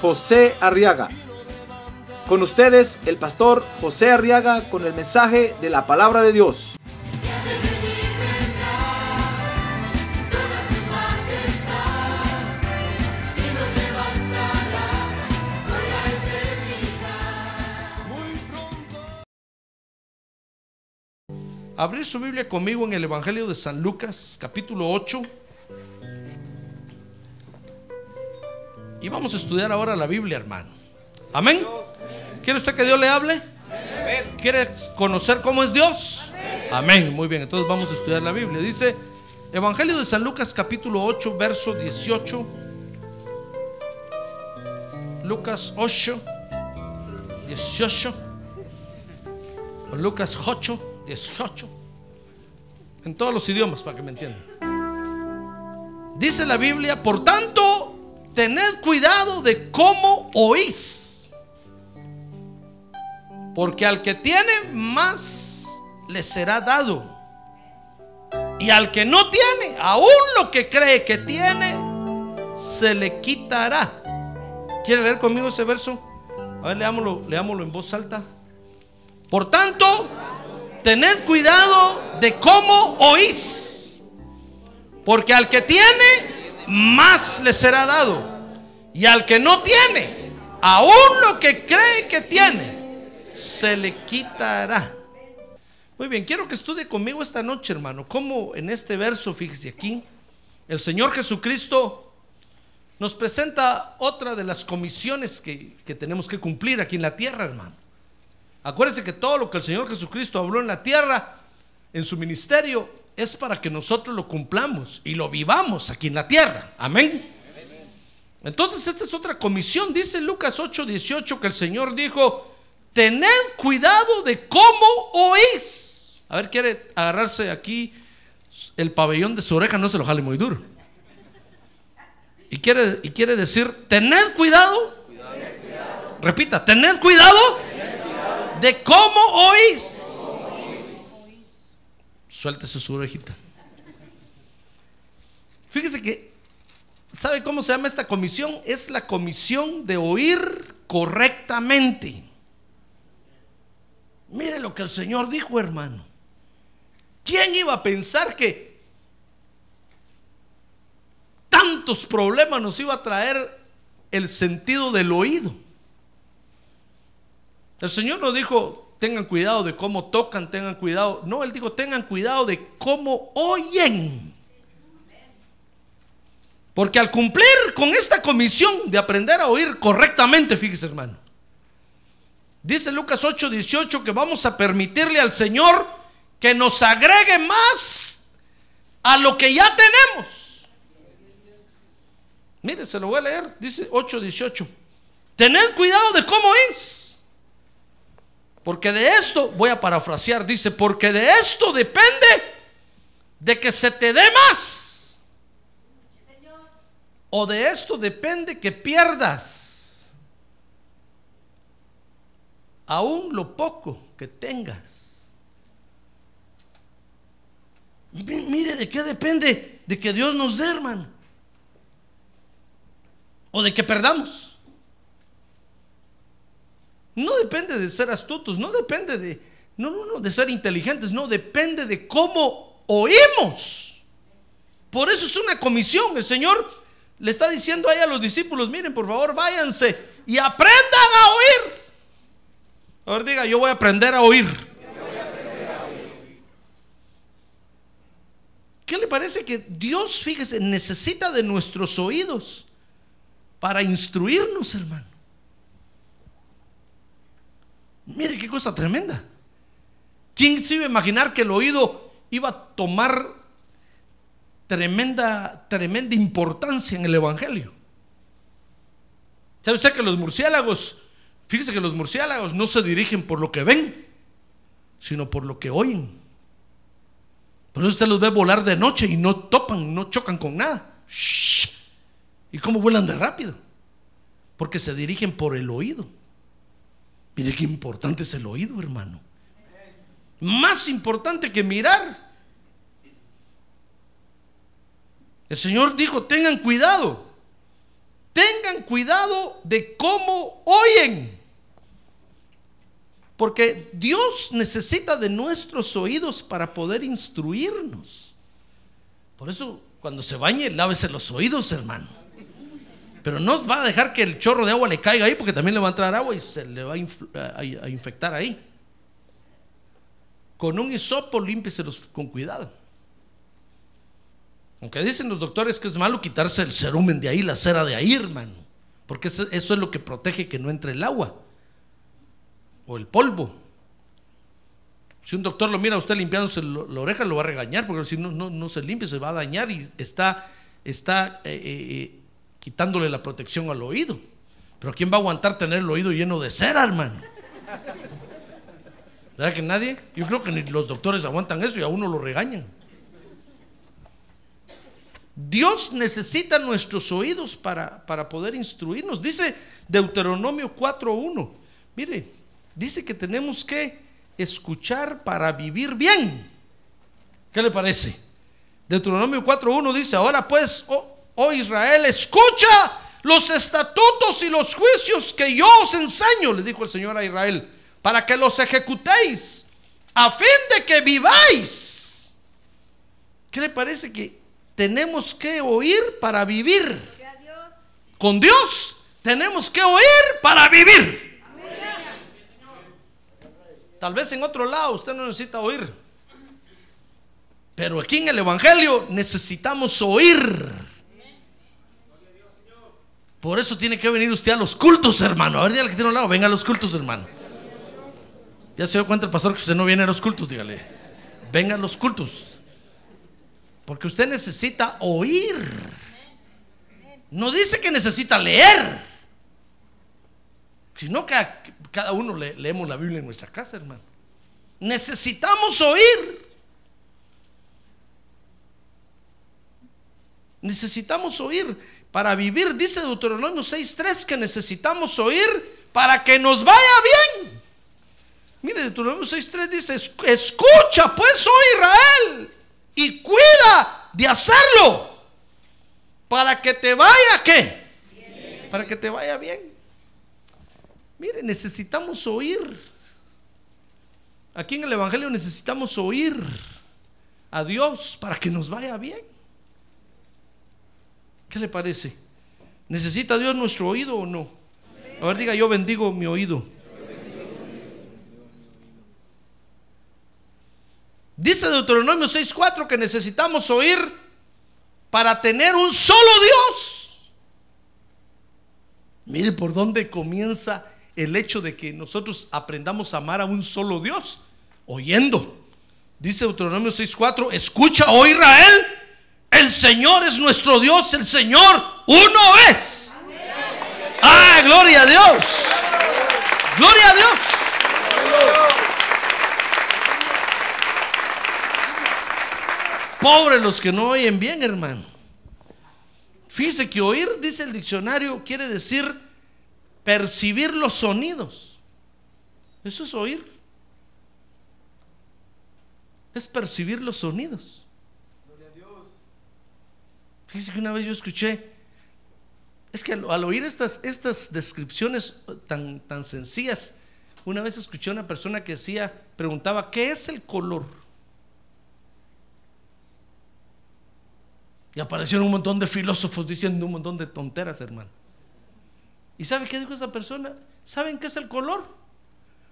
José Arriaga. Con ustedes, el pastor José Arriaga con el mensaje de la palabra de Dios. Abrir su Biblia conmigo en el Evangelio de San Lucas, capítulo 8. Y vamos a estudiar ahora la Biblia, hermano. Amén. ¿Quiere usted que Dios le hable? ¿Quiere conocer cómo es Dios? Amén. Muy bien, entonces vamos a estudiar la Biblia. Dice Evangelio de San Lucas, capítulo 8, verso 18. Lucas 8, 18. O Lucas 8. 18. En todos los idiomas, para que me entiendan. Dice la Biblia, por tanto, tened cuidado de cómo oís. Porque al que tiene más, le será dado. Y al que no tiene, aún lo que cree que tiene, se le quitará. ¿Quiere leer conmigo ese verso? A ver, leámoslo, en voz alta. Por tanto, tened cuidado de cómo oís. Porque al que tiene, más le será dado. Y al que no tiene, aún lo que cree que tiene, se le quitará. Muy bien, quiero que estudie conmigo esta noche, hermano, cómo en este verso, fíjese aquí, el Señor Jesucristo nos presenta otra de las comisiones que, que tenemos que cumplir aquí en la tierra, hermano. Acuérdense que todo lo que el Señor Jesucristo habló en la tierra, en su ministerio, es para que nosotros lo cumplamos y lo vivamos aquí en la tierra. Amén. Entonces esta es otra comisión. Dice Lucas 8:18 que el Señor dijo, tened cuidado de cómo oís. A ver, quiere agarrarse aquí el pabellón de su oreja, no se lo jale muy duro. Y quiere, y quiere decir, tened cuidado. Repita, tened cuidado de cómo oís. Suéltese su orejita. Fíjese que, ¿sabe cómo se llama esta comisión? Es la comisión de oír correctamente. Mire lo que el Señor dijo, hermano. ¿Quién iba a pensar que tantos problemas nos iba a traer el sentido del oído? El Señor no dijo, tengan cuidado de cómo tocan, tengan cuidado. No, Él dijo, tengan cuidado de cómo oyen. Porque al cumplir con esta comisión de aprender a oír correctamente, fíjese hermano, dice Lucas 8, 18 que vamos a permitirle al Señor que nos agregue más a lo que ya tenemos. Mire, se lo voy a leer, dice 8, 18. Tened cuidado de cómo es. Porque de esto, voy a parafrasear, dice, porque de esto depende de que se te dé más. O de esto depende que pierdas aún lo poco que tengas. Mire, ¿de qué depende? De que Dios nos dé, hermano. O de que perdamos. No depende de ser astutos, no depende de, no, no, no, de ser inteligentes, no, depende de cómo oímos. Por eso es una comisión. El Señor le está diciendo ahí a los discípulos, miren, por favor, váyanse y aprendan a oír. A diga, yo voy a aprender a oír. ¿Qué le parece que Dios, fíjese, necesita de nuestros oídos para instruirnos, hermano? Mire qué cosa tremenda. ¿Quién se iba a imaginar que el oído iba a tomar tremenda, tremenda importancia en el Evangelio? ¿Sabe usted que los murciélagos, fíjese que los murciélagos no se dirigen por lo que ven, sino por lo que oyen? Por eso usted los ve volar de noche y no topan, no chocan con nada. ¿Y cómo vuelan de rápido? Porque se dirigen por el oído. Mire qué importante es el oído, hermano. Más importante que mirar. El Señor dijo, tengan cuidado. Tengan cuidado de cómo oyen. Porque Dios necesita de nuestros oídos para poder instruirnos. Por eso, cuando se bañe, lávese los oídos, hermano. Pero no va a dejar que el chorro de agua le caiga ahí, porque también le va a entrar agua y se le va a, infectar ahí. Con un hisopo, límpieselos con cuidado. Aunque dicen los doctores que es malo quitarse el cerumen de ahí, la cera de ahí, hermano. Porque eso, es lo que protege que no entre el agua o el polvo. Si un doctor lo mira a usted limpiándose la oreja, lo va a regañar, porque si no, no, no se limpia, se va a dañar y está, está eh, eh, eh, quitándole la protección al oído. Pero ¿quién va a aguantar tener el oído lleno de cera, hermano? ¿Verdad que nadie? Yo creo que ni los doctores aguantan eso y a uno lo regañan. Dios necesita nuestros oídos para, para poder instruirnos. Dice Deuteronomio 4.1. Mire, dice que tenemos que escuchar para vivir bien. ¿Qué le parece? Deuteronomio 4.1 dice, ahora pues, oh, oh Israel, escucha los estatutos y los juicios que yo os enseño, le dijo el Señor a Israel, para que los ejecutéis, a fin de que viváis. ¿Qué le parece que tenemos que oír para vivir? Con Dios tenemos que oír para vivir. Tal vez en otro lado usted no necesita oír. Pero aquí en el Evangelio necesitamos oír. Por eso tiene que venir usted a los cultos, hermano. A ver, dígale que tiene un lado, venga a los cultos, hermano. Ya se dio cuenta el pastor que usted no viene a los cultos, dígale. Venga a los cultos. Porque usted necesita oír. No dice que necesita leer. Sino que cada uno le- leemos la Biblia en nuestra casa, hermano. Necesitamos oír. Necesitamos oír para vivir. Dice Deuteronomio 6.3 que necesitamos oír para que nos vaya bien. Mire, Deuteronomio 6.3 dice, "Es- escucha pues, oh Israel, y cuida de hacerlo, para que te vaya, ¿qué? Para que te vaya bien. Mire, necesitamos oír. Aquí en el Evangelio necesitamos oír a Dios para que nos vaya bien. ¿Qué le parece? ¿Necesita Dios nuestro oído o no? A ver, diga, yo bendigo mi oído. Dice Deuteronomio 6:4 que necesitamos oír para tener un solo Dios. Mire por dónde comienza el hecho de que nosotros aprendamos a amar a un solo Dios, oyendo. Dice Deuteronomio 6:4, escucha, oh Israel, el Señor es nuestro Dios, el Señor uno es. Ah, gloria a Dios. Gloria a Dios. Pobres los que no oyen bien, hermano. Fíjese que oír, dice el diccionario, quiere decir percibir los sonidos. Eso es oír. Es percibir los sonidos. Fíjese que una vez yo escuché, es que al, oír estas, estas descripciones tan, tan sencillas, una vez escuché a una persona que decía, preguntaba, ¿qué es el color? Y aparecieron un montón de filósofos diciendo un montón de tonteras, hermano. ¿Y sabe qué dijo esa persona? ¿Saben qué es el color?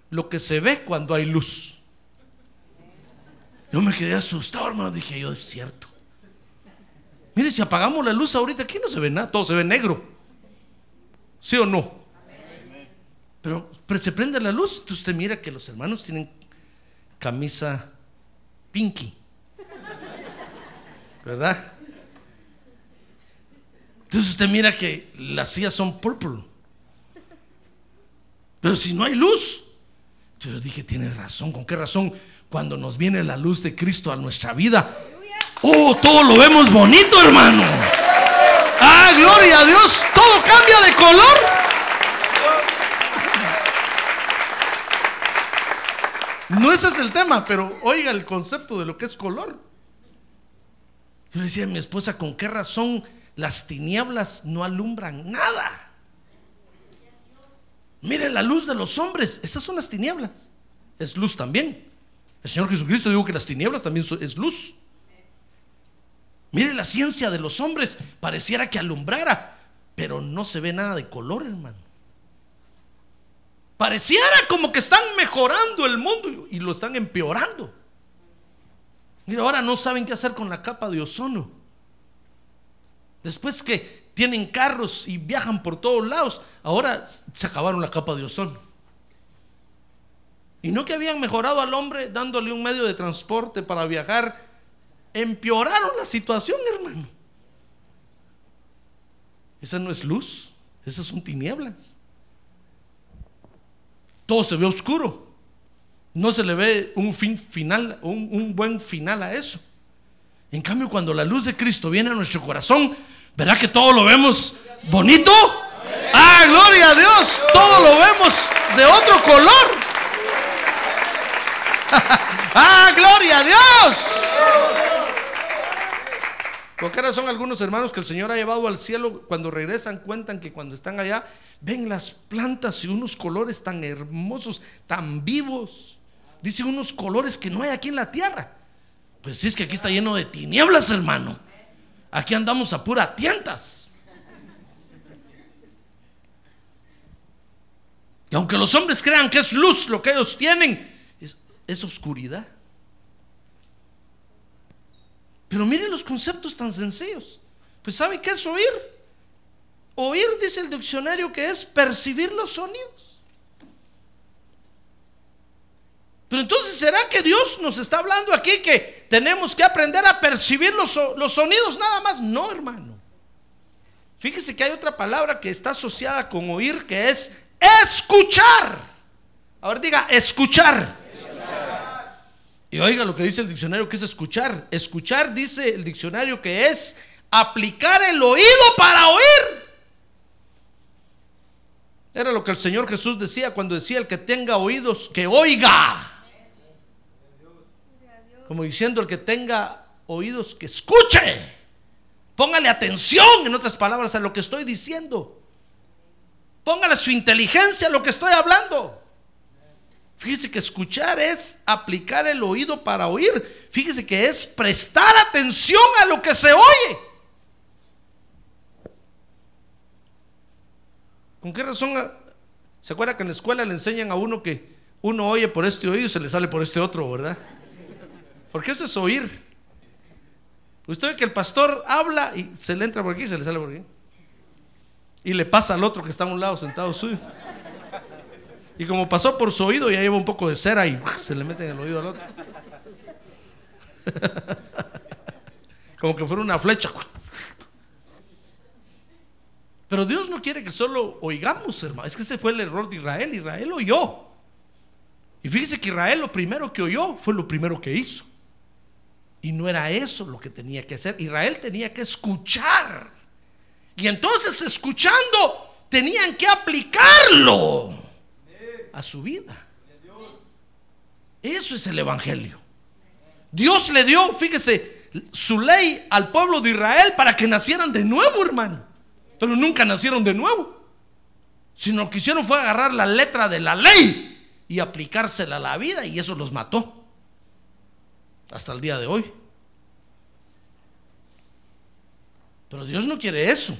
Lo que se ve cuando hay luz. Yo me quedé asustado, hermano. Dije yo, es cierto. Mire, si apagamos la luz ahorita, aquí no se ve nada, todo se ve negro. ¿Sí o no? Pero, pero se prende la luz, entonces usted mira que los hermanos tienen camisa pinky. ¿Verdad? Entonces usted mira que las sillas son purple. Pero si no hay luz, yo dije, tiene razón. ¿Con qué razón? Cuando nos viene la luz de Cristo a nuestra vida, oh, todo lo vemos bonito, hermano. Ah, gloria a Dios, todo cambia de color. No ese es el tema, pero oiga el concepto de lo que es color. Yo decía a mi esposa, ¿con qué razón las tinieblas no alumbran nada? Mire la luz de los hombres, esas son las tinieblas. Es luz también. El Señor Jesucristo dijo que las tinieblas también es luz. Mire la ciencia de los hombres, pareciera que alumbrara, pero no se ve nada de color, hermano. Pareciera como que están mejorando el mundo y lo están empeorando. Mira, ahora no saben qué hacer con la capa de ozono. Después que tienen carros y viajan por todos lados, ahora se acabaron la capa de ozono. Y no que habían mejorado al hombre dándole un medio de transporte para viajar, empeoraron la situación, hermano. Esa no es luz, esas son tinieblas. Todo se ve oscuro no se le ve un fin final, un, un, buen final a eso. En cambio, cuando la luz de Cristo viene a nuestro corazón, verá que todo lo vemos bonito. Ah, gloria a Dios, todo lo vemos de otro color. ah, gloria a Dios. ¿Por qué razón algunos hermanos que el Señor ha llevado al cielo, cuando regresan, cuentan que cuando están allá, ven las plantas y unos colores tan hermosos, tan vivos? Dice unos colores que no hay aquí en la tierra. Pues sí, es que aquí está lleno de tinieblas, hermano. Aquí andamos a pura tientas. Y aunque los hombres crean que es luz lo que ellos tienen, es, es oscuridad. Pero miren los conceptos tan sencillos. Pues ¿sabe qué es oír? Oír, dice el diccionario, que es percibir los sonidos. Pero entonces, ¿será que Dios nos está hablando aquí que tenemos que aprender a percibir los, los sonidos nada más? No, hermano. Fíjese que hay otra palabra que está asociada con oír, que es escuchar. Ahora diga, escuchar. Y oiga lo que dice el diccionario que es escuchar. Escuchar dice el diccionario que es aplicar el oído para oír. Era lo que el Señor Jesús decía cuando decía el que tenga oídos, que oiga. Como diciendo el que tenga oídos que escuche. Póngale atención, en otras palabras, a lo que estoy diciendo. Póngale su inteligencia a lo que estoy hablando. Fíjese que escuchar es aplicar el oído para oír. Fíjese que es prestar atención a lo que se oye. ¿Con qué razón? ¿Se acuerda que en la escuela le enseñan a uno que uno oye por este oído y se le sale por este otro, verdad? Porque eso es oír. Usted ve que el pastor habla y se le entra por aquí y se le sale por aquí. Y le pasa al otro que está a un lado sentado suyo. Y como pasó por su oído, ya lleva un poco de cera y se le mete en el oído al otro. Como que fuera una flecha. Pero Dios no quiere que solo oigamos, hermano. Es que ese fue el error de Israel. Israel oyó. Y fíjese que Israel lo primero que oyó fue lo primero que hizo. Y no era eso lo que tenía que hacer. Israel tenía que escuchar. Y entonces escuchando tenían que aplicarlo a su vida. Eso es el Evangelio. Dios le dio, fíjese, su ley al pueblo de Israel para que nacieran de nuevo, hermano. Pero nunca nacieron de nuevo. Sino lo que hicieron fue agarrar la letra de la ley y aplicársela a la vida y eso los mató hasta el día de hoy. Pero Dios no quiere eso.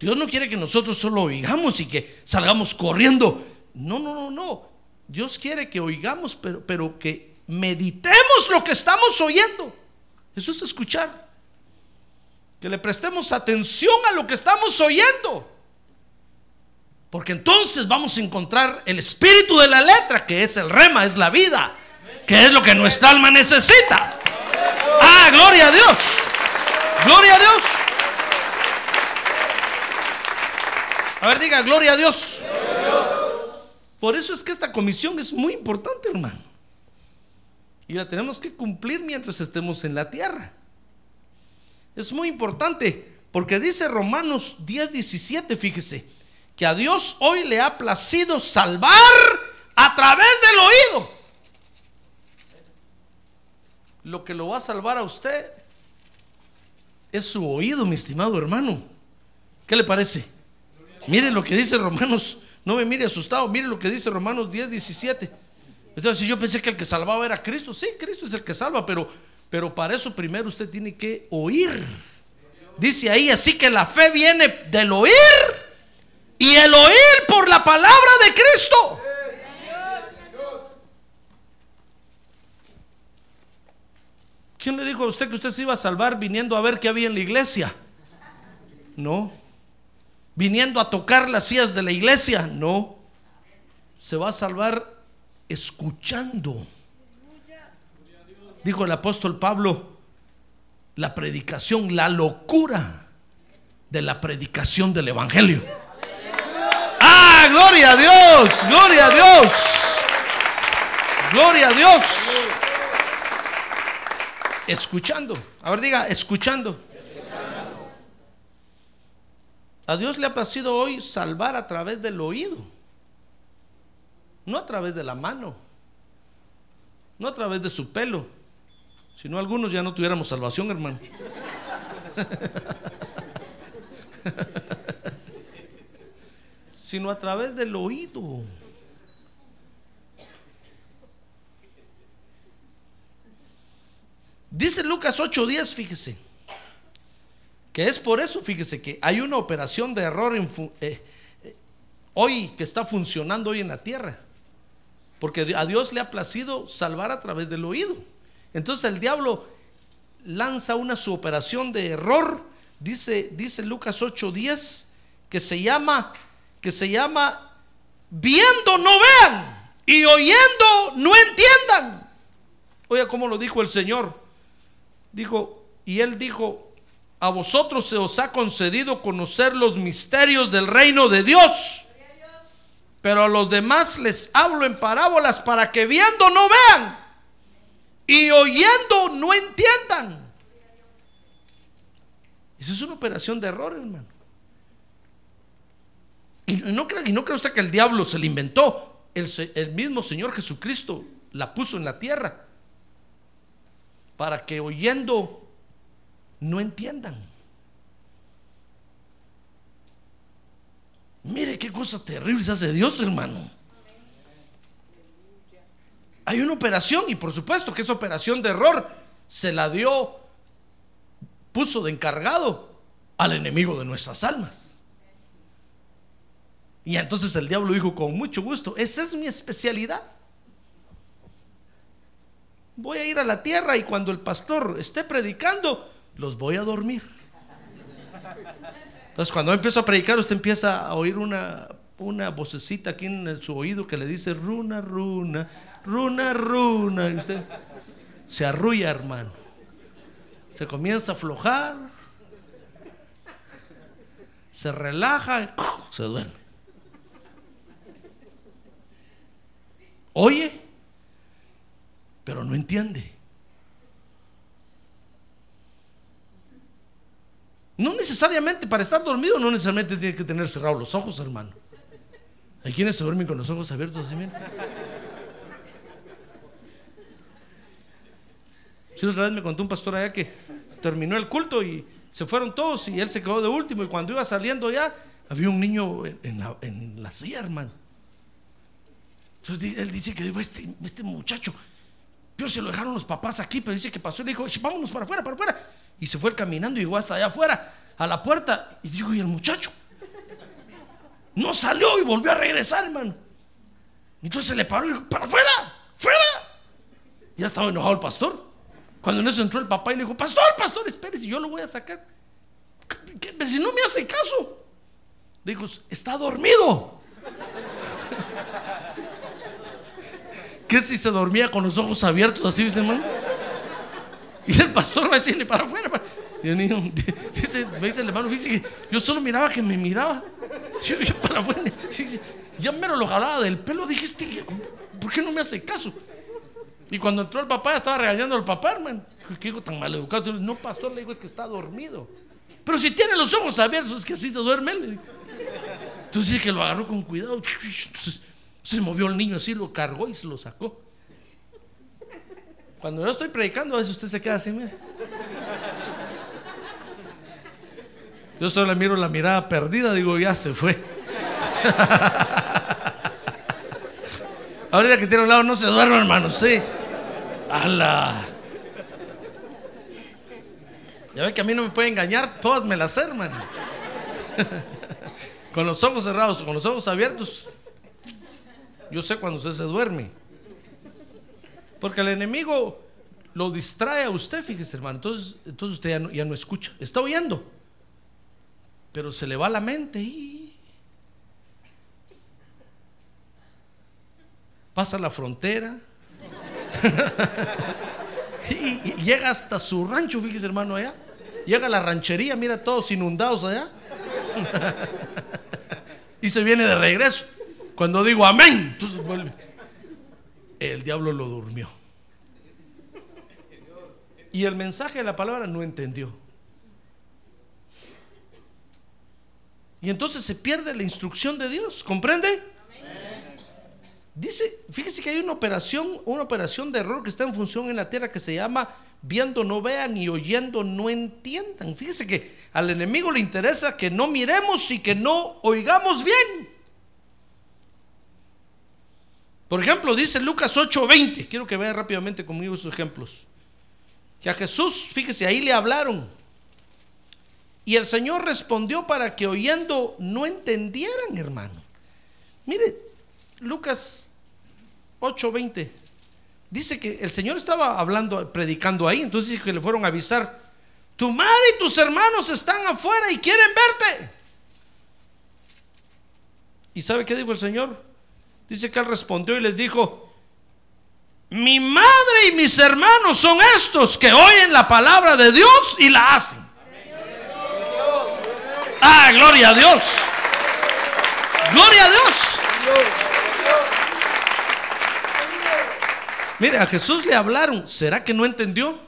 Dios no quiere que nosotros solo oigamos y que salgamos corriendo. No, no, no, no. Dios quiere que oigamos, pero, pero que meditemos lo que estamos oyendo. Eso es escuchar. Que le prestemos atención a lo que estamos oyendo. Porque entonces vamos a encontrar el espíritu de la letra, que es el rema, es la vida que es lo que nuestra alma necesita. Ah, gloria a Dios. Gloria a Dios. A ver, diga, gloria a Dios. Por eso es que esta comisión es muy importante, hermano. Y la tenemos que cumplir mientras estemos en la tierra. Es muy importante porque dice Romanos 10, 17, fíjese, que a Dios hoy le ha placido salvar a través del oído. Lo que lo va a salvar a usted es su oído, mi estimado hermano. ¿Qué le parece? Mire lo que dice Romanos, no me mire asustado, mire lo que dice Romanos 10, 17. Entonces, yo pensé que el que salvaba era Cristo, sí, Cristo es el que salva, pero, pero para eso primero usted tiene que oír. Dice ahí, así que la fe viene del oír y el oír por la palabra de Cristo. ¿Quién le dijo a usted que usted se iba a salvar viniendo a ver qué había en la iglesia? No. Viniendo a tocar las sillas de la iglesia? No. Se va a salvar escuchando. Dijo el apóstol Pablo, la predicación, la locura de la predicación del Evangelio. Ah, gloria a Dios, gloria a Dios, gloria a Dios. Escuchando, a ver diga, escuchando. A Dios le ha placido hoy salvar a través del oído, no a través de la mano, no a través de su pelo si no, algunos ya no tuviéramos salvación, hermano. Sino a través del oído. Dice Lucas 8:10, fíjese, que es por eso, fíjese, que hay una operación de error eh, eh, hoy que está funcionando hoy en la tierra. Porque a Dios le ha placido salvar a través del oído. Entonces el diablo lanza una su operación de error, dice, dice Lucas 8:10, que se llama, que se llama, viendo no vean y oyendo no entiendan. Oiga, cómo lo dijo el Señor. Dijo, y él dijo, a vosotros se os ha concedido conocer los misterios del reino de Dios. Pero a los demás les hablo en parábolas para que viendo no vean y oyendo no entiendan. Esa es una operación de error, hermano. Y no, cree, y no usted que el diablo se la inventó. El, el mismo Señor Jesucristo la puso en la tierra para que oyendo no entiendan. Mire qué cosa terrible hace Dios, hermano. Hay una operación y por supuesto que esa operación de error se la dio, puso de encargado al enemigo de nuestras almas. Y entonces el diablo dijo con mucho gusto, esa es mi especialidad. Voy a ir a la tierra y cuando el pastor esté predicando, los voy a dormir. Entonces cuando empiezo a predicar, usted empieza a oír una, una vocecita aquí en su oído que le dice, runa, runa, runa, runa. Y usted se arrulla, hermano. Se comienza a aflojar. Se relaja se duerme. Oye, pero no entiende. No necesariamente para estar dormido, no necesariamente tiene que tener cerrados los ojos, hermano. Hay quienes se duermen con los ojos abiertos así, mira. Si otra vez me contó un pastor allá que terminó el culto y se fueron todos y él se quedó de último y cuando iba saliendo ya había un niño en la, en la silla, hermano. Entonces él dice que este, este muchacho, pero se lo dejaron los papás aquí, pero dice que pasó y le dijo, vámonos para afuera, para afuera. Y se fue caminando y llegó hasta allá afuera, a la puerta. Y dijo, ¿y el muchacho? No salió y volvió a regresar, hermano. Entonces se le paró y dijo, para afuera, fuera. Ya estaba enojado el pastor. Cuando en eso entró el papá y le dijo, pastor, pastor, espérese, yo lo voy a sacar. Si no me hace caso. Dijo, está dormido. ¿Qué si se dormía con los ojos abiertos así, hermano? Y el pastor va a decirle para afuera. Y el niño dice, me dice el hermano, dice que yo solo miraba que me miraba. Yo, para afuera, ya mero lo jalaba del pelo, dije, este, ¿por qué no me hace caso? Y cuando entró el papá, estaba regañando al papá, hermano. ¿Qué hijo tan maleducado? No, pastor, le digo, es que está dormido. Pero si tiene los ojos abiertos, es que así se duerme. Entonces dice que lo agarró con cuidado. Entonces se movió el niño así, lo cargó y se lo sacó. Cuando yo estoy predicando, a veces usted se queda así, mira. Yo solo le miro la mirada perdida, digo, ya se fue. Ahorita que tiene un lado no se duerme, hermano, sí. ¡Hala! Ya ve que a mí no me puede engañar, todas me las sé, hermano. con los ojos cerrados, con los ojos abiertos, yo sé cuando usted se duerme. Porque el enemigo lo distrae a usted, fíjese, hermano. Entonces, entonces usted ya no, escucha. Está oyendo, pero se le va la mente y pasa la frontera. y, y llega hasta su rancho, fíjese, hermano, allá. Llega a la ranchería, mira todos inundados allá. y se viene de regreso. Cuando digo amén, entonces vuelve. El diablo lo durmió. Y el mensaje de la palabra no entendió. Y entonces se pierde la instrucción de Dios, ¿comprende? Dice, fíjese que hay una operación, una operación de error que está en función en la tierra que se llama viendo no vean y oyendo no entiendan. Fíjese que al enemigo le interesa que no miremos y que no oigamos bien. Por ejemplo, dice Lucas 8:20, quiero que vea rápidamente conmigo esos ejemplos. Que a Jesús, fíjese, ahí le hablaron. Y el Señor respondió para que oyendo no entendieran, hermano. Mire, Lucas 8:20. Dice que el Señor estaba hablando, predicando ahí, entonces dice que le fueron a avisar, tu madre y tus hermanos están afuera y quieren verte. ¿Y sabe qué dijo el Señor? Dice que él respondió y les dijo, mi madre y mis hermanos son estos que oyen la palabra de Dios y la hacen. Ah, gloria a Dios. Gloria a Dios. Mire, a Jesús le hablaron. ¿Será que no entendió?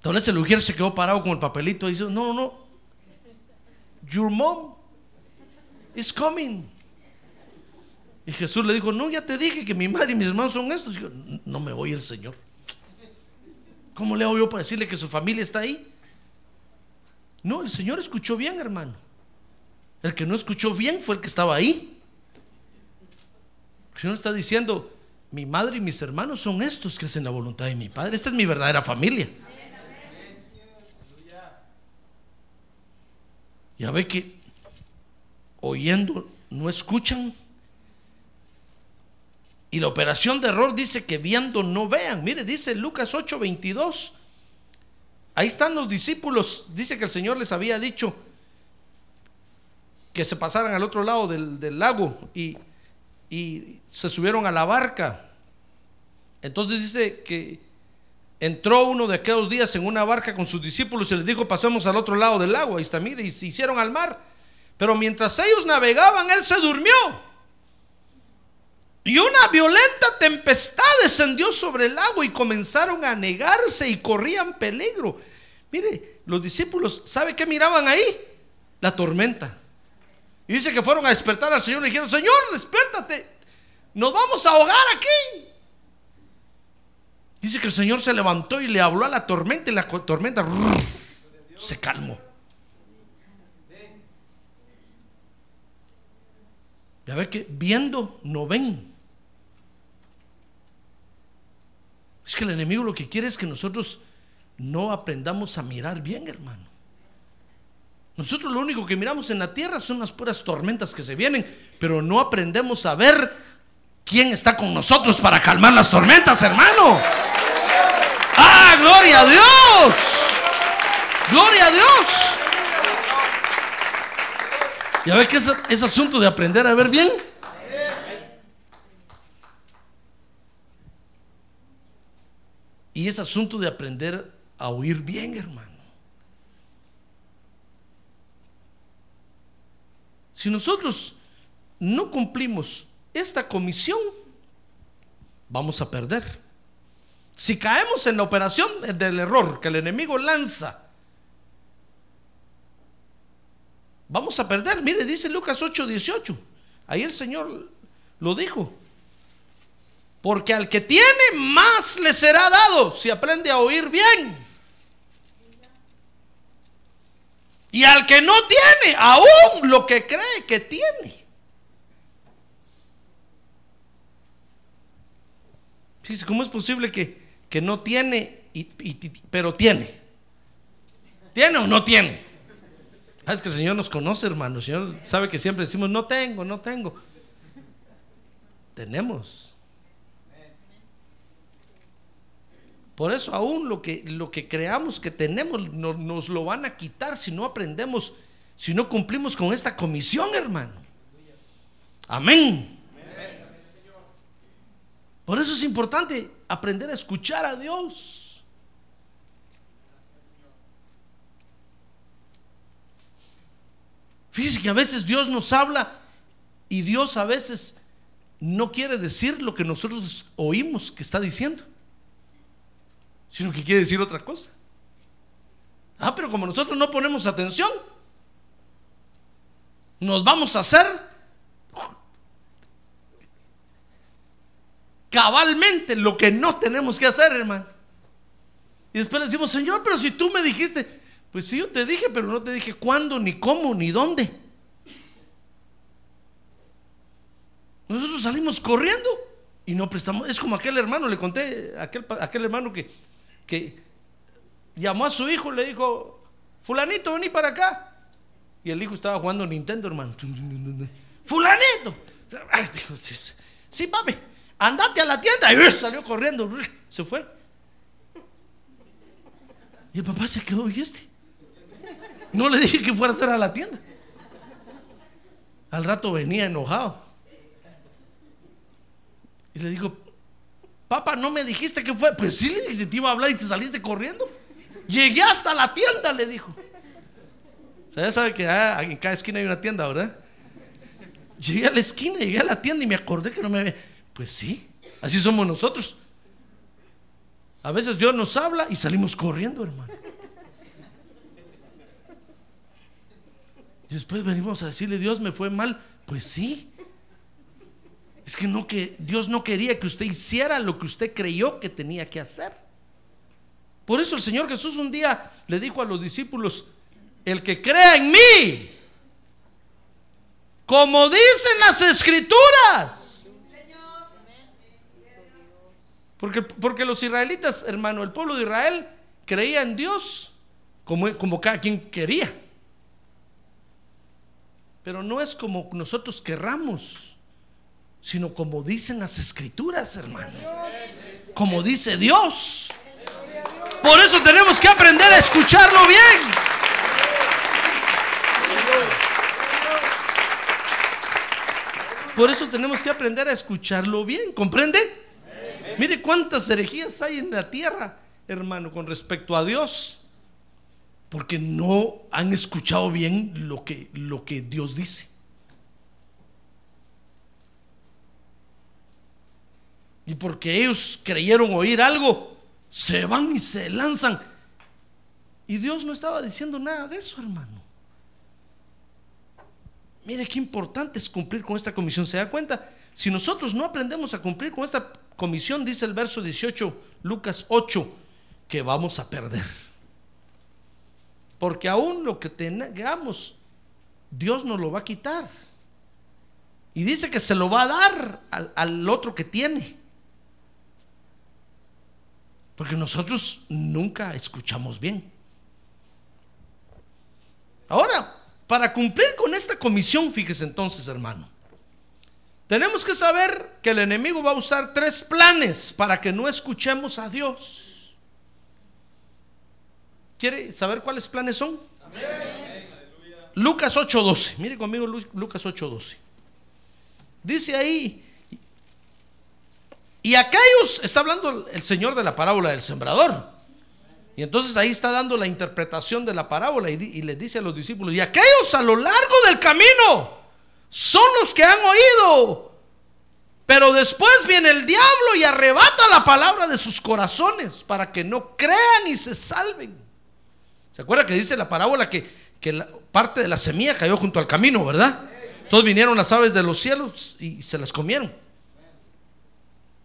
Tal vez el ujier se quedó parado con el papelito y dice, no, no, your mom is coming. Y Jesús le dijo, no, ya te dije que mi madre y mis hermanos son estos. Dijo, no me voy el Señor. ¿Cómo le hago yo para decirle que su familia está ahí? No, el Señor escuchó bien, hermano. El que no escuchó bien fue el que estaba ahí. El Señor está diciendo, mi madre y mis hermanos son estos que hacen la voluntad de mi Padre. Esta es mi verdadera familia. Ya ve que oyendo no escuchan. Y la operación de error dice que viendo no vean. Mire, dice Lucas 8:22. Ahí están los discípulos. Dice que el Señor les había dicho que se pasaran al otro lado del, del lago y, y se subieron a la barca. Entonces dice que entró uno de aquellos días en una barca con sus discípulos y les dijo, pasemos al otro lado del lago. Ahí está, mire, y se hicieron al mar. Pero mientras ellos navegaban, él se durmió. Y una violenta tempestad descendió sobre el agua y comenzaron a negarse y corrían peligro. Mire, los discípulos, ¿sabe qué miraban ahí? La tormenta. Y dice que fueron a despertar al Señor y dijeron, Señor, despiértate, nos vamos a ahogar aquí. Dice que el Señor se levantó y le habló a la tormenta y la tormenta se calmó. Ya ve que viendo no ven. Es que el enemigo lo que quiere es que nosotros no aprendamos a mirar bien, hermano. Nosotros lo único que miramos en la tierra son las puras tormentas que se vienen, pero no aprendemos a ver quién está con nosotros para calmar las tormentas, hermano. ¡Ah, gloria a Dios! ¡Gloria a Dios! ¿Ya ve que es, es asunto de aprender a ver bien? Y es asunto de aprender a oír bien, hermano. si nosotros no cumplimos esta comisión, vamos a perder. Si caemos en la operación del error que el enemigo lanza, vamos a perder. Mire, dice Lucas 8:18. Ahí el Señor lo dijo. Porque al que tiene más le será dado si aprende a oír bien. Y al que no tiene, aún lo que cree que tiene. ¿cómo es posible que, que no tiene, y- pero tiene? ¿Tiene o no tiene? Ah, es que el Señor nos conoce, hermano. El Señor sabe que siempre decimos, no tengo, no tengo. Tenemos. Por eso aún lo que, lo que creamos que tenemos no- nos lo van a quitar si no aprendemos, si no cumplimos con esta comisión, hermano. Amén. Por eso es importante aprender a escuchar a Dios. Fíjese que a veces Dios nos habla y Dios a veces no quiere decir lo que nosotros oímos que está diciendo, sino que quiere decir otra cosa. Ah, pero como nosotros no ponemos atención, nos vamos a hacer cabalmente lo que no tenemos que hacer, hermano. Y después le decimos, Señor, pero si tú me dijiste, pues sí, yo te dije, pero no te dije cuándo, ni cómo, ni dónde. Nosotros salimos corriendo y no prestamos. Es como aquel hermano, le conté, aquel, aquel hermano que, que llamó a su hijo y le dijo, fulanito, vení para acá. Y el hijo estaba jugando Nintendo, hermano. Fulanito. Sí, papi, andate a la tienda. Y salió corriendo, se fue. Y el papá se quedó, ¿y este? No le dije que fuera a hacer a la tienda. Al rato venía enojado. Y le digo, papá, ¿no me dijiste que fue? Pues sí, le dije, te iba a hablar y te saliste corriendo. Llegué hasta la tienda, le dijo. O ya sabe que ah, en cada esquina hay una tienda, ¿verdad? Llegué a la esquina, llegué a la tienda y me acordé que no me había... Pues sí, así somos nosotros. A veces Dios nos habla y salimos corriendo, hermano. Después venimos a decirle, Dios me fue mal. Pues sí. Es que no que Dios no quería que usted hiciera lo que usted creyó que tenía que hacer. Por eso el Señor Jesús un día le dijo a los discípulos, el que crea en mí, como dicen las escrituras. Porque, porque los israelitas, hermano, el pueblo de Israel creía en Dios como, como cada quien quería. Pero no es como nosotros querramos, sino como dicen las escrituras, hermano. Como dice Dios. Por eso tenemos que aprender a escucharlo bien. Por eso tenemos que aprender a escucharlo bien, ¿comprende? Mire cuántas herejías hay en la tierra, hermano, con respecto a Dios. Porque no han escuchado bien lo que, lo que Dios dice. Y porque ellos creyeron oír algo, se van y se lanzan. Y Dios no estaba diciendo nada de eso, hermano. Mire qué importante es cumplir con esta comisión. ¿Se da cuenta? Si nosotros no aprendemos a cumplir con esta comisión, dice el verso 18, Lucas 8, que vamos a perder. Porque aún lo que tengamos, Dios nos lo va a quitar. Y dice que se lo va a dar al, al otro que tiene. Porque nosotros nunca escuchamos bien. Ahora, para cumplir con esta comisión, fíjese entonces, hermano, tenemos que saber que el enemigo va a usar tres planes para que no escuchemos a Dios. ¿Quiere saber cuáles planes son? Lucas 8:12. Mire conmigo Lu- Lucas 8:12. Dice ahí, y aquellos, está hablando el Señor de la parábola del sembrador. Y entonces ahí está dando la interpretación de la parábola y, y les dice a los discípulos, y aquellos a lo largo del camino son los que han oído. Pero después viene el diablo y arrebata la palabra de sus corazones para que no crean y se salven. ¿Se acuerda que dice la parábola que, que la, parte de la semilla cayó junto al camino, verdad? Todos vinieron las aves de los cielos y se las comieron.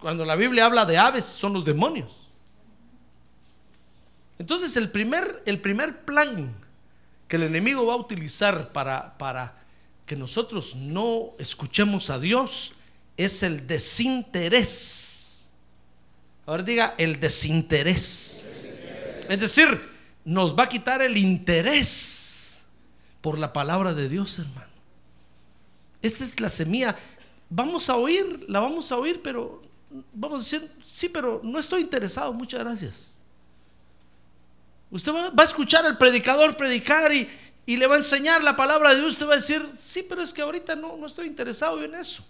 Cuando la Biblia habla de aves, son los demonios. Entonces el primer, el primer plan que el enemigo va a utilizar para, para que nosotros no escuchemos a Dios es el desinterés. Ahora diga el desinterés. Es decir, nos va a quitar el interés por la palabra de Dios, hermano. Esa es la semilla. Vamos a oír, la vamos a oír, pero vamos a decir, sí, pero no estoy interesado, muchas gracias. Usted va, a escuchar al predicador predicar y, y, le va a enseñar la palabra de Dios. Usted va a decir, sí, pero es que ahorita no, no estoy interesado en eso.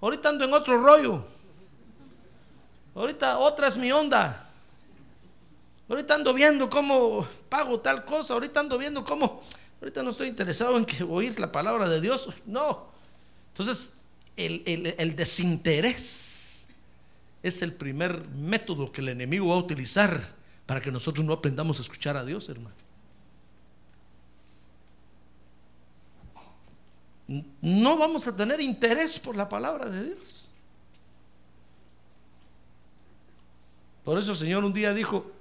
Ahorita ando en otro rollo. Ahorita otra es mi onda. Ahorita ando viendo cómo pago tal cosa. Ahorita ando viendo cómo. Ahorita no estoy interesado en que oír la palabra de Dios. No. Entonces, el, el desinterés es el primer método que el enemigo va a utilizar para que nosotros no aprendamos a escuchar a Dios, hermano. No vamos a tener interés por la palabra de Dios. Por eso el Señor un día dijo,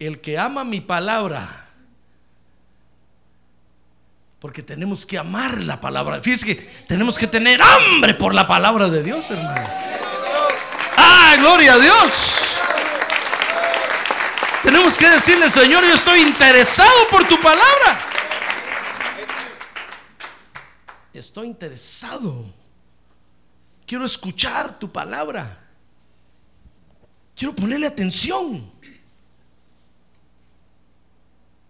el que ama mi palabra, porque tenemos que amar la palabra. Fíjese que tenemos que tener hambre por la palabra de Dios, hermano. Ah, gloria a Dios. Tenemos que decirle, Señor, yo estoy interesado por tu palabra. Estoy interesado. Quiero escuchar tu palabra. Quiero ponerle atención.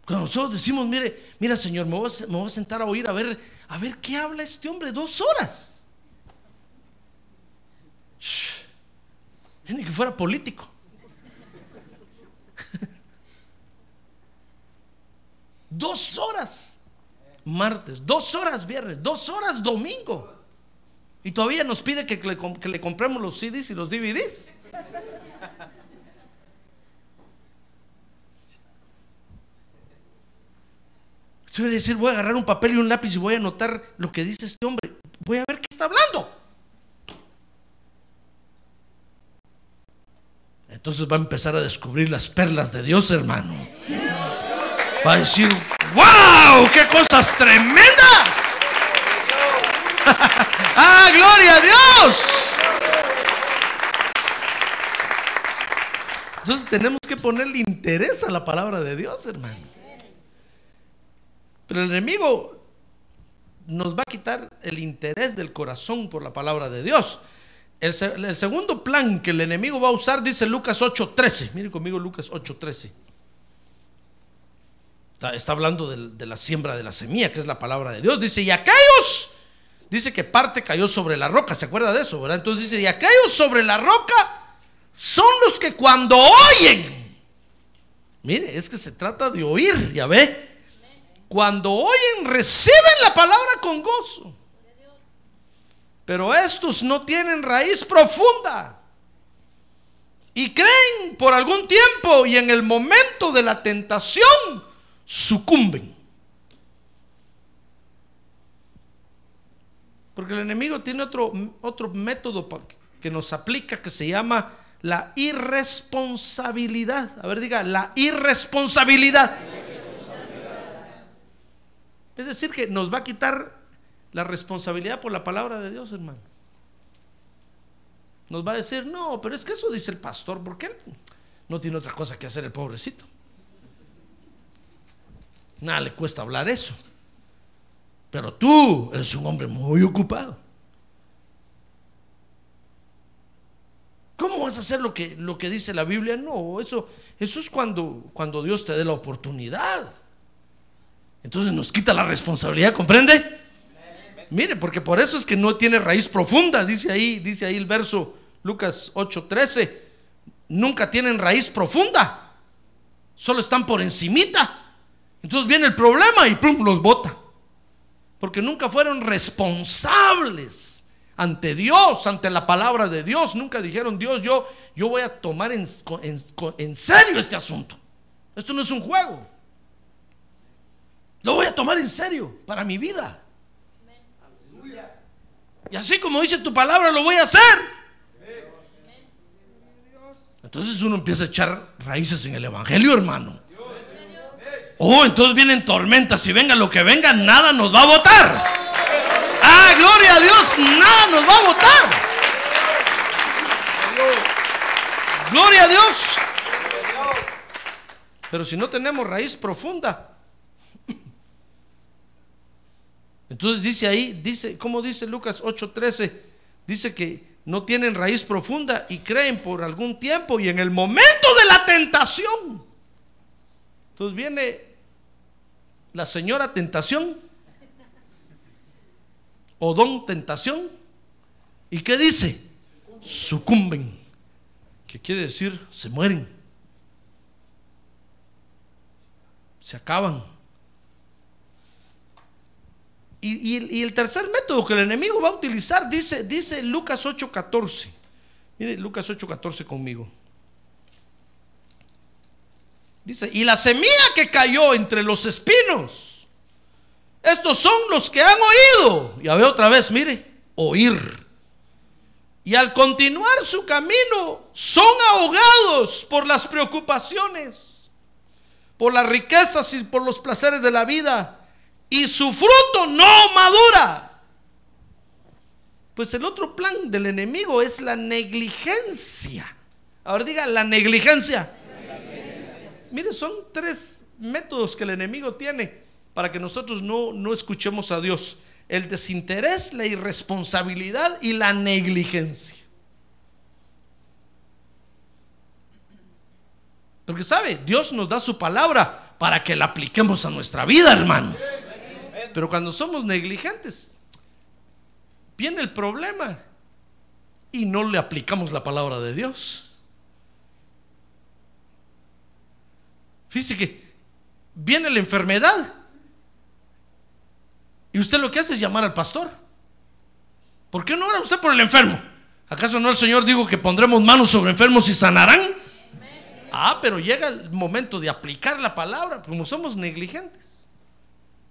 Cuando nosotros decimos, mire, mira Señor, me voy, a, sentar a oír a ver, a ver qué habla este hombre, dos horas. Ni que fuera político. Dos horas martes, dos horas viernes, dos horas domingo. Y todavía nos pide que le, compremos los CDs y los DVDs. Yo voy a decir, voy a agarrar un papel y un lápiz y voy a anotar lo que dice este hombre. Voy a ver qué está hablando. Entonces va a empezar a descubrir las perlas de Dios, hermano va a decir, wow, qué cosas tremendas. ah, gloria a Dios. Entonces tenemos que ponerle interés a la palabra de Dios, hermano. Pero el enemigo nos va a quitar el interés del corazón por la palabra de Dios. El, segundo plan que el enemigo va a usar dice Lucas 8:13. Mire conmigo Lucas 8:13. Está, hablando de, la siembra de la semilla, que es la palabra de Dios. Dice, y aquellos, dice que parte cayó sobre la roca, ¿se acuerda de eso? ¿verdad? Entonces dice, y aquellos sobre la roca son los que cuando oyen, mire, es que se trata de oír, ya ve. Cuando oyen, reciben la palabra con gozo. Pero estos no tienen raíz profunda. Y creen por algún tiempo y en el momento de la tentación sucumben. Porque el enemigo tiene otro, otro método que nos aplica que se llama la irresponsabilidad. A ver, diga, la irresponsabilidad. Es decir, que nos va a quitar la responsabilidad por la palabra de Dios, hermano. Nos va a decir, no, pero es que eso dice el pastor, porque él no tiene otra cosa que hacer el pobrecito. Nada le cuesta hablar eso. Pero tú eres un hombre muy ocupado. ¿Cómo vas a hacer lo que, lo que dice la Biblia? No, eso, eso es cuando, cuando Dios te dé la oportunidad. Entonces nos quita la responsabilidad, ¿comprende? Mire, porque por eso es que no tiene raíz profunda, dice ahí, dice ahí el verso Lucas 8:13. Nunca tienen raíz profunda. Solo están por encimita. Entonces viene el problema y plum, los bota. porque nunca fueron responsables ante Dios, ante la palabra de Dios. Nunca dijeron, Dios, yo, yo voy a tomar en, en- en serio este asunto. Esto no es un juego. Lo voy a tomar en serio para mi vida. Y así como dice tu palabra, lo voy a hacer. Entonces uno empieza a echar raíces en el Evangelio, hermano. Oh, entonces vienen tormentas y venga lo que venga, nada nos va a votar. Ah, gloria a Dios, nada nos va a votar. Gloria a Dios. Pero si no tenemos raíz profunda, entonces dice ahí, dice, ¿cómo dice Lucas 8:13? Dice que no tienen raíz profunda y creen por algún tiempo y en el momento de la tentación. Entonces viene la señora tentación o don tentación. ¿Y qué dice? Sucumben. ¿Qué quiere decir? Se mueren. Se acaban. Y, el tercer método que el enemigo va a utilizar, dice, dice Lucas 8:14. Mire Lucas 8:14 conmigo. Dice, y la semilla que cayó entre los espinos, estos son los que han oído. Ya ve otra vez, mire, oír. Y al continuar su camino, son ahogados por las preocupaciones, por las riquezas y por los placeres de la vida. Y su fruto no madura. Pues el otro plan del enemigo es la negligencia. Ahora diga la negligencia. Mire, son tres métodos que el enemigo tiene para que nosotros no, no escuchemos a Dios. El desinterés, la irresponsabilidad y la negligencia. Porque sabe, Dios nos da su palabra para que la apliquemos a nuestra vida, hermano. Pero cuando somos negligentes, viene el problema y no le aplicamos la palabra de Dios. Fíjese que viene la enfermedad y usted lo que hace es llamar al pastor. ¿Por qué no ora usted por el enfermo? ¿Acaso no el Señor dijo que pondremos manos sobre enfermos y sanarán? Ah, pero llega el momento de aplicar la palabra, como somos negligentes.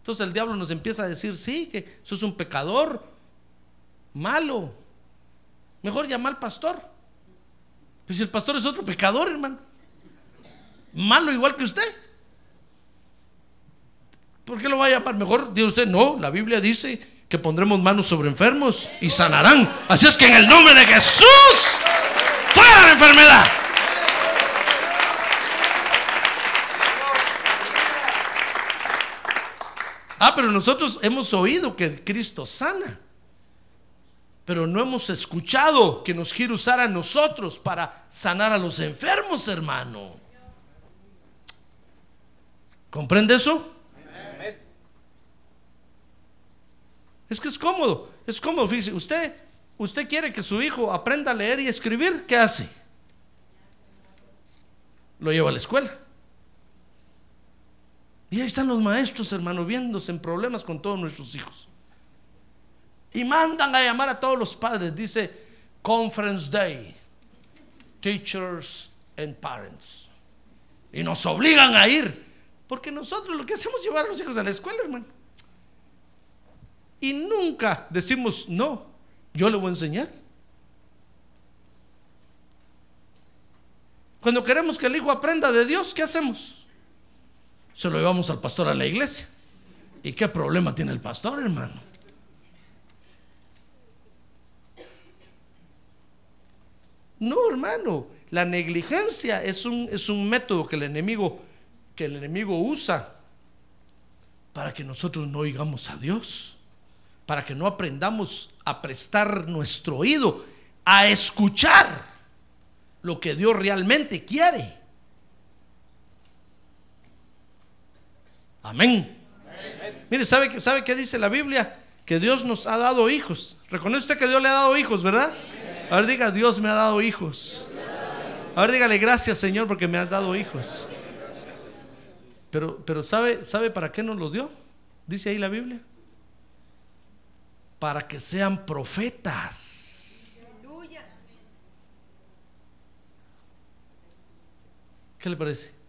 Entonces el diablo nos empieza a decir, sí, que sos un pecador, malo. Mejor llama al pastor. Pues si el pastor es otro pecador, hermano. Malo igual que usted. ¿Por qué lo va a llamar? Mejor dice usted, no, la Biblia dice que pondremos manos sobre enfermos y sanarán. Así es que en el nombre de Jesús, fuera la enfermedad. Ah, pero nosotros hemos oído que Cristo sana, pero no hemos escuchado que nos quiere usar a nosotros para sanar a los enfermos, hermano. ¿Comprende eso? Es que es cómodo, es cómodo, fíjese, usted, usted quiere que su hijo aprenda a leer y escribir, ¿qué hace? Lo lleva a la escuela. Y ahí están los maestros, hermano, viéndose en problemas con todos nuestros hijos. Y mandan a llamar a todos los padres, dice Conference Day, Teachers and Parents. Y nos obligan a ir, porque nosotros lo que hacemos es llevar a los hijos a la escuela, hermano. Y nunca decimos, no, yo le voy a enseñar. Cuando queremos que el hijo aprenda de Dios, ¿qué hacemos? Se lo llevamos al pastor a la iglesia. ¿Y qué problema tiene el pastor, hermano? No, hermano. La negligencia es un, es un método que el enemigo que el enemigo usa para que nosotros no oigamos a Dios, para que no aprendamos a prestar nuestro oído, a escuchar lo que Dios realmente quiere. Amén. Mire, ¿sabe, ¿sabe qué dice la Biblia? Que Dios nos ha dado hijos. ¿Reconoce usted que Dios le ha dado hijos, verdad? A ver, diga, Dios me ha dado hijos. A ver, dígale gracias, Señor, porque me has dado hijos. Pero, pero ¿sabe, ¿sabe para qué nos los dio? Dice ahí la Biblia. para que sean profetas. ¿Qué le parece?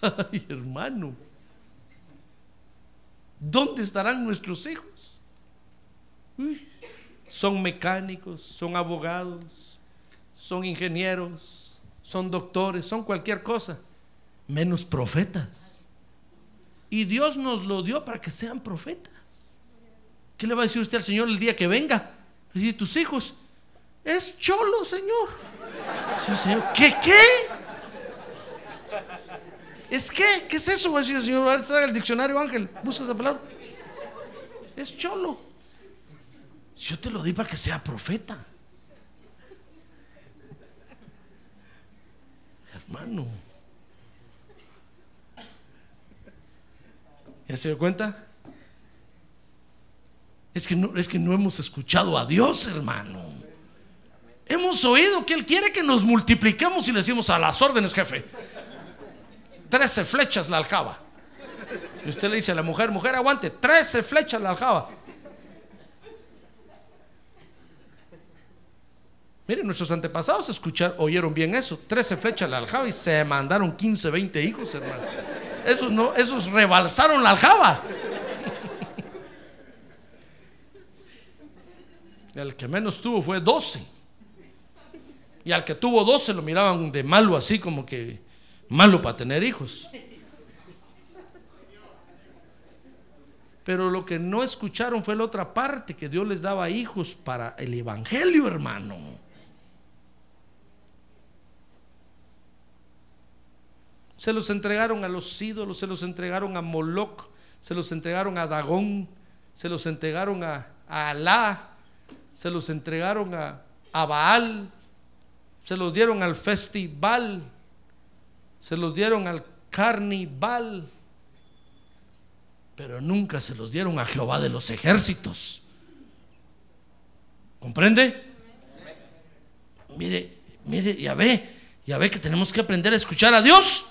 Ay, hermano. ¿Dónde estarán nuestros hijos? Son mecánicos, son abogados, son ingenieros, son doctores, son cualquier cosa, menos profetas. Y Dios nos lo dio para que sean profetas. ¿Qué le va a decir usted al Señor el día que venga? Decir, tus hijos, es cholo, Señor. Sí, señor. ¿Qué, qué? ¿Es qué? ¿Qué es eso? Va a decir Señor. A trae el diccionario, Ángel. Busca esa palabra. Es cholo. Yo te lo di para que sea profeta. Hermano. ¿Ya se dio cuenta? Es que, no, es que no hemos escuchado a Dios, hermano. Hemos oído que Él quiere que nos multipliquemos y le decimos a las órdenes, jefe. Trece flechas la aljaba. Y usted le dice a la mujer, mujer, aguante, trece flechas la aljaba. Miren, nuestros antepasados escucharon, oyeron bien eso. Trece flechas la aljaba y se mandaron 15, 20 hijos, hermano. Esos, no, esos rebalsaron la aljaba. El que menos tuvo fue 12. Y al que tuvo 12 lo miraban de malo así como que malo para tener hijos. Pero lo que no escucharon fue la otra parte, que Dios les daba hijos para el Evangelio, hermano. Se los entregaron a los ídolos, se los entregaron a Moloch, se los entregaron a Dagón, se los entregaron a, Alá, se los entregaron a, a Baal, se los dieron al festival, se los dieron al carnival, pero nunca se los dieron a Jehová de los ejércitos. ¿Comprende? Mire, mire, ya ve, ya ve que tenemos que aprender a escuchar a Dios.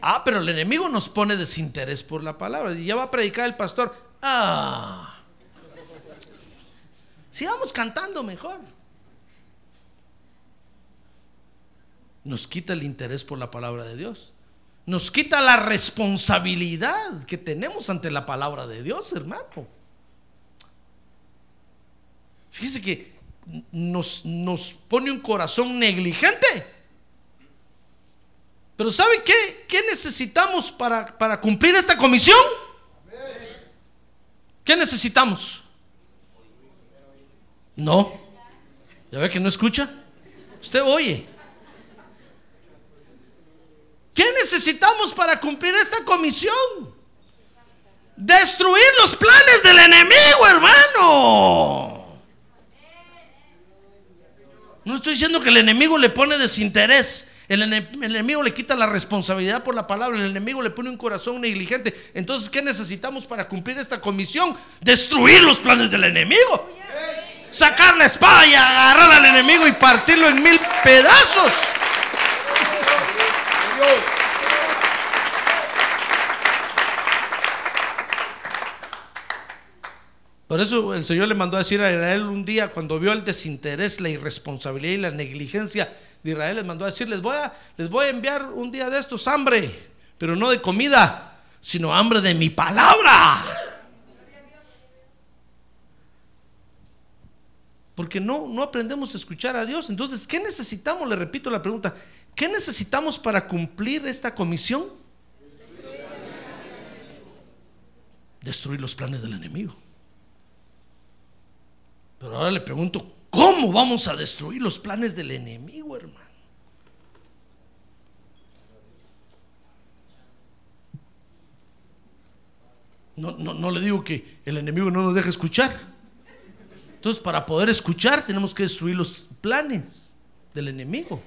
Ah, pero el enemigo nos pone desinterés por la palabra. Y ya va a predicar el pastor. Ah, sigamos cantando mejor. Nos quita el interés por la palabra de Dios. Nos quita la responsabilidad que tenemos ante la palabra de Dios, hermano. Fíjese que nos, nos pone un corazón negligente. Pero ¿sabe qué? ¿Qué necesitamos para, para cumplir esta comisión? ¿Qué necesitamos? No. ¿Ya ve que no escucha? Usted oye. ¿Qué necesitamos para cumplir esta comisión? Destruir los planes del enemigo, hermano. No estoy diciendo que el enemigo le pone desinterés. El, ene- el enemigo le quita la responsabilidad por la palabra. El enemigo le pone un corazón negligente. Entonces, ¿qué necesitamos para cumplir esta comisión? Destruir los planes del enemigo. Sacar la espada y agarrar al enemigo y partirlo en mil pedazos. Por eso el Señor le mandó a decir a Israel un día, cuando vio el desinterés, la irresponsabilidad y la negligencia de Israel, les mandó a decir, les voy a, les voy a enviar un día de estos hambre, pero no de comida, sino hambre de mi palabra. Porque no, no aprendemos a escuchar a Dios. Entonces, ¿qué necesitamos? Le repito la pregunta. ¿Qué necesitamos para cumplir esta comisión? Destruir los planes del enemigo. Pero ahora le pregunto, ¿cómo vamos a destruir los planes del enemigo, hermano? No, no, no le digo que el enemigo no nos deja escuchar. Entonces, para poder escuchar, tenemos que destruir los planes del enemigo.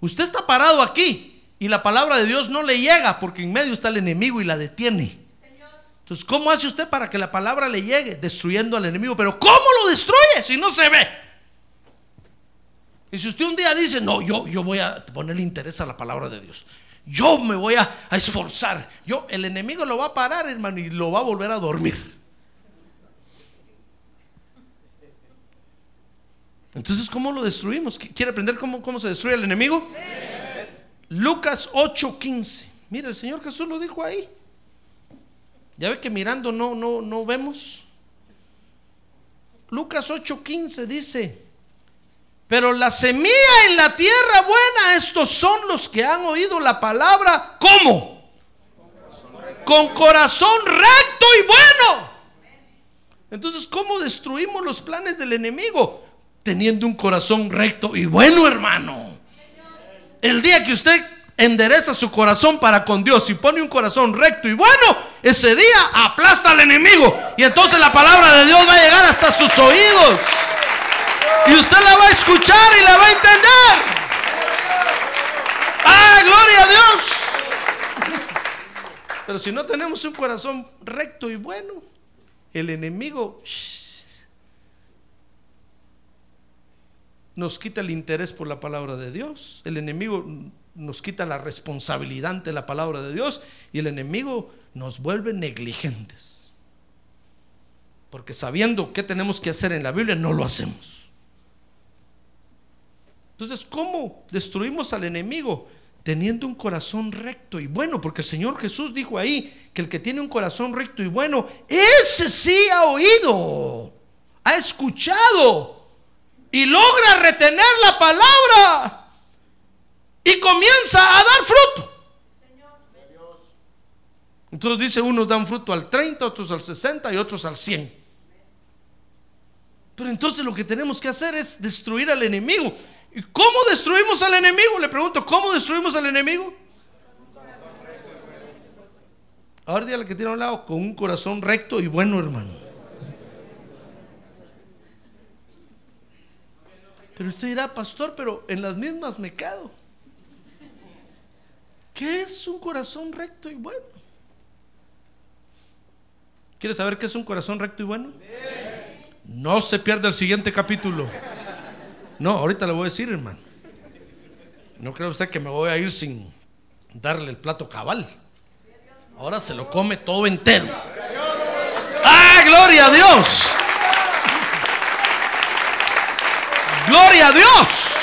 Usted está parado aquí y la palabra de Dios no le llega porque en medio está el enemigo y la detiene. Entonces, ¿cómo hace usted para que la palabra le llegue? Destruyendo al enemigo. Pero ¿cómo lo destruye si no se ve? Y si usted un día dice, no, yo, yo voy a ponerle interés a la palabra de Dios. Yo me voy a, a esforzar. Yo, el enemigo lo va a parar, hermano, y lo va a volver a dormir. Entonces, ¿cómo lo destruimos? ¿Quiere aprender cómo, cómo se destruye el enemigo? Lucas 8:15. Mira, el Señor Jesús lo dijo ahí. Ya ve que mirando no, no, no vemos. Lucas 8:15 dice, pero la semilla en la tierra buena, estos son los que han oído la palabra, ¿cómo? Con corazón recto y bueno. Entonces, ¿cómo destruimos los planes del enemigo? Teniendo un corazón recto y bueno, hermano. El día que usted endereza su corazón para con Dios y pone un corazón recto y bueno, ese día aplasta al enemigo. Y entonces la palabra de Dios va a llegar hasta sus oídos. Y usted la va a escuchar y la va a entender. ¡Ah, gloria a Dios! Pero si no tenemos un corazón recto y bueno, el enemigo nos quita el interés por la palabra de Dios. El enemigo nos quita la responsabilidad ante la palabra de Dios y el enemigo nos vuelve negligentes. Porque sabiendo qué tenemos que hacer en la Biblia, no lo hacemos. Entonces, ¿cómo destruimos al enemigo? Teniendo un corazón recto y bueno, porque el Señor Jesús dijo ahí que el que tiene un corazón recto y bueno, ese sí ha oído, ha escuchado y logra retener la palabra y comienza a dar fruto. Entonces dice, unos dan fruto al 30, otros al 60 y otros al 100. Pero entonces lo que tenemos que hacer es destruir al enemigo. ¿Y cómo destruimos al enemigo? Le pregunto, ¿cómo destruimos al enemigo? Ahora dígale que tiene a un lado con un corazón recto y bueno, hermano. Pero usted dirá, pastor, pero en las mismas me quedo. ¿Qué es un corazón recto y bueno? ¿Quiere saber qué es un corazón recto y bueno? No se pierda el siguiente capítulo. No, ahorita le voy a decir, hermano. No cree usted que me voy a ir sin darle el plato cabal. Ahora se lo come todo entero. ¡Ah, gloria a Dios! ¡Gloria a Dios!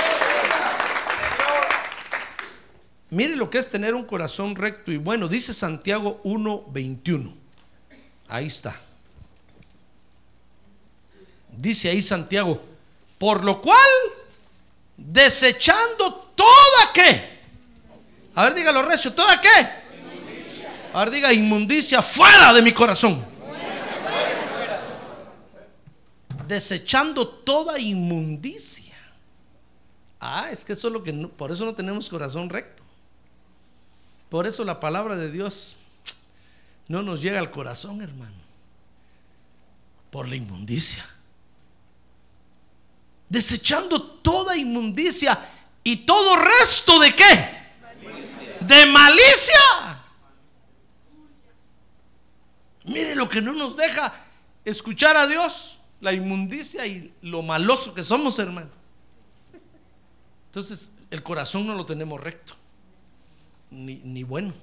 Mire lo que es tener un corazón recto y bueno. Dice Santiago 1:21. Ahí está. Dice ahí Santiago, por lo cual, desechando toda qué. A ver, dígalo recio, toda qué. A ver, diga inmundicia fuera de mi corazón. Desechando toda inmundicia. Ah, es que eso es lo que por eso no tenemos corazón recto. Por eso la palabra de Dios no nos llega al corazón, hermano. Por la inmundicia desechando toda inmundicia y todo resto de qué? De malicia. Mire lo que no nos deja escuchar a Dios, la inmundicia y lo maloso que somos, hermano. Entonces, el corazón no lo tenemos recto, ni, ni bueno.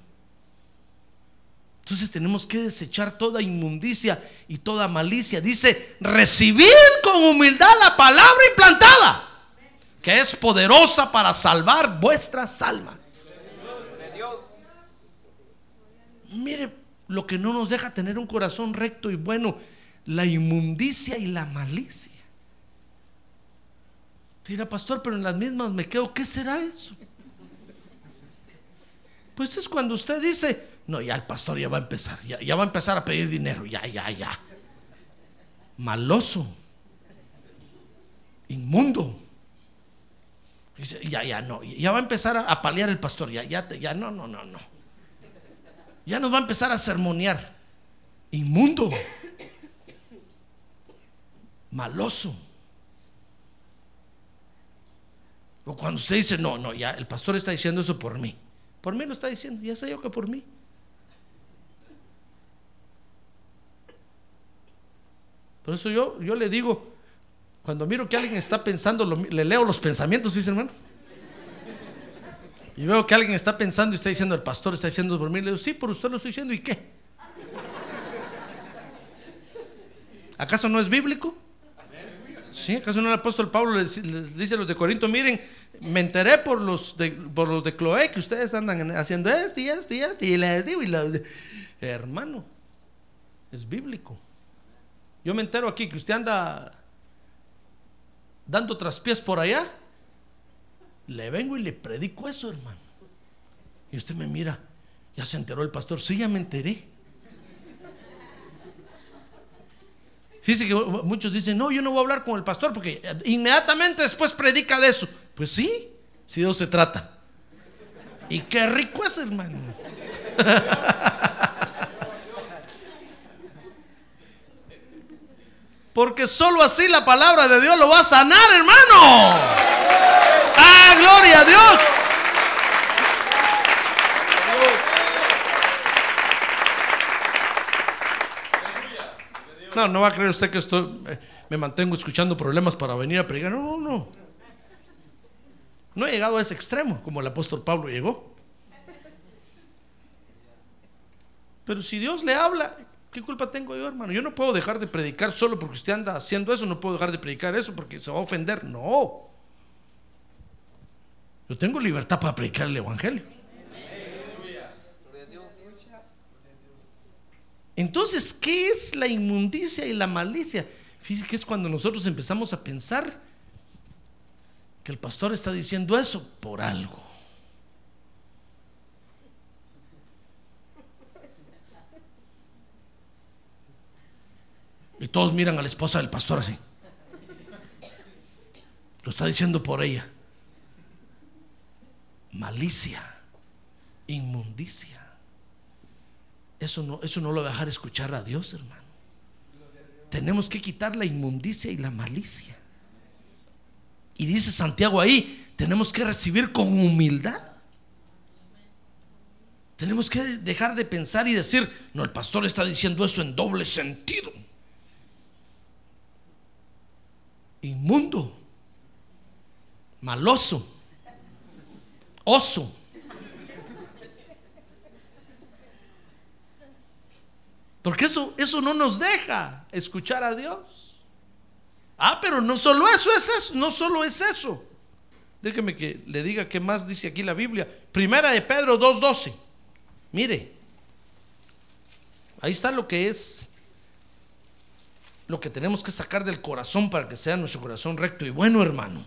Entonces tenemos que desechar toda inmundicia y toda malicia. Dice, recibid con humildad la palabra implantada, que es poderosa para salvar vuestras almas. Mire lo que no nos deja tener un corazón recto y bueno, la inmundicia y la malicia. Dirá, pastor, pero en las mismas me quedo, ¿qué será eso? Pues es cuando usted dice, no, ya el pastor ya va a empezar, ya, va a empezar a pedir dinero, ya, ya, ya. Maloso, inmundo. Ya, ya, no, ya va a empezar a, paliar el pastor, ya, ya, ya, no, no, no, no. Ya nos va a empezar a sermonear. Inmundo, maloso. O cuando usted dice, no, no, ya el pastor está diciendo eso por mí. Por mí lo está diciendo, ya sé yo que por mí. Por eso yo, yo le digo, cuando miro que alguien está pensando, le leo los pensamientos, dice hermano. Y veo que alguien está pensando y está diciendo, el pastor está diciendo por mí. Le digo, sí, por usted lo estoy diciendo. ¿Y qué? ¿Acaso no es bíblico? Sí, ¿acaso no el apóstol Pablo le dice, a los de Corinto, miren, me enteré por los de, por los de Cloé que ustedes andan haciendo esto y esto y esto y les digo les- hermano, es bíblico. Yo me entero aquí que usted anda dando traspiés por allá. Le vengo y le predico eso, hermano. Y usted me mira, ya se enteró el pastor. Sí, ya me enteré. Fíjese que muchos dicen, no, yo no voy a hablar con el pastor porque inmediatamente después predica de eso. Pues sí, si eso se trata. Y qué rico es, hermano. Porque solo así la palabra de Dios lo va a sanar, hermano. ¡Ah, gloria a Dios! No, va a creer usted que estoy, eh, me mantengo escuchando problemas para venir a predicar. No, no, no. No he llegado a ese extremo como el apóstol Pablo llegó. Pero si Dios le habla, ¿qué culpa tengo yo, hermano? Yo no puedo dejar de predicar solo porque usted anda haciendo eso, no puedo dejar de predicar eso porque se va a ofender. No. Yo tengo libertad para predicar el Evangelio. Entonces, ¿qué es la inmundicia y la malicia? Fíjese que es cuando nosotros empezamos a pensar que el pastor está diciendo eso por algo. Y todos miran a la esposa del pastor así. Lo está diciendo por ella. Malicia, inmundicia. Eso no, eso no lo va a dejar escuchar a Dios, hermano. Tenemos que quitar la inmundicia y la malicia. Y dice Santiago ahí, tenemos que recibir con humildad. Tenemos que dejar de pensar y decir, no, el pastor está diciendo eso en doble sentido. Inmundo, maloso, oso. Porque eso, eso no nos deja escuchar a Dios. Ah, pero no solo eso es eso, no solo es eso. Déjeme que le diga qué más dice aquí la Biblia. Primera de Pedro 2.12. Mire, ahí está lo que es, lo que tenemos que sacar del corazón para que sea nuestro corazón recto y bueno, hermano.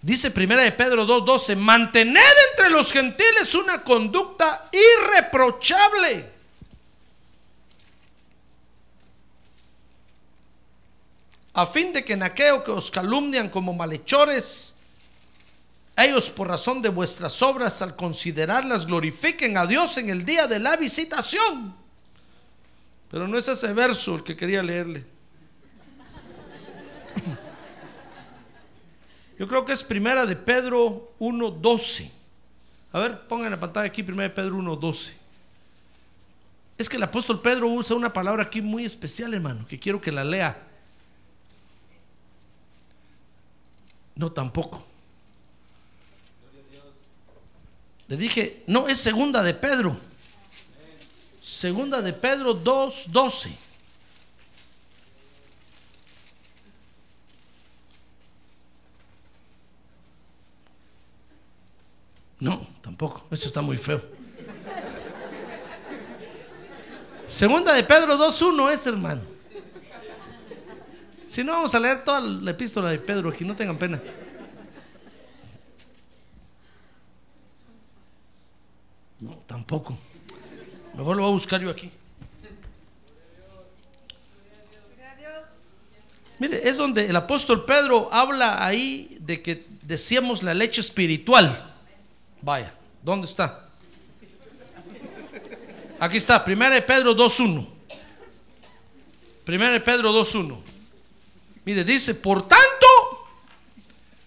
Dice Primera de Pedro 2.12, mantened entre los gentiles una conducta irreprochable. A fin de que en aquello que os calumnian como malhechores, ellos por razón de vuestras obras al considerarlas glorifiquen a Dios en el día de la visitación. Pero no es ese verso el que quería leerle. Yo creo que es primera de Pedro 1.12. A ver, pongan en la pantalla aquí primera de Pedro 1.12. Es que el apóstol Pedro usa una palabra aquí muy especial, hermano, que quiero que la lea. No, tampoco. Le dije, no, es segunda de Pedro. Segunda de Pedro 2.12. No, tampoco. Eso está muy feo. Segunda de Pedro 2.1 es, hermano. Si no, vamos a leer toda la epístola de Pedro aquí, no tengan pena. No, tampoco. Mejor lo voy a buscar yo aquí. Mire, es donde el apóstol Pedro habla ahí de que decíamos la leche espiritual. Vaya, ¿dónde está? Aquí está, 1 de Pedro 2.1. 1 de Pedro 2.1. Mire, dice, por tanto,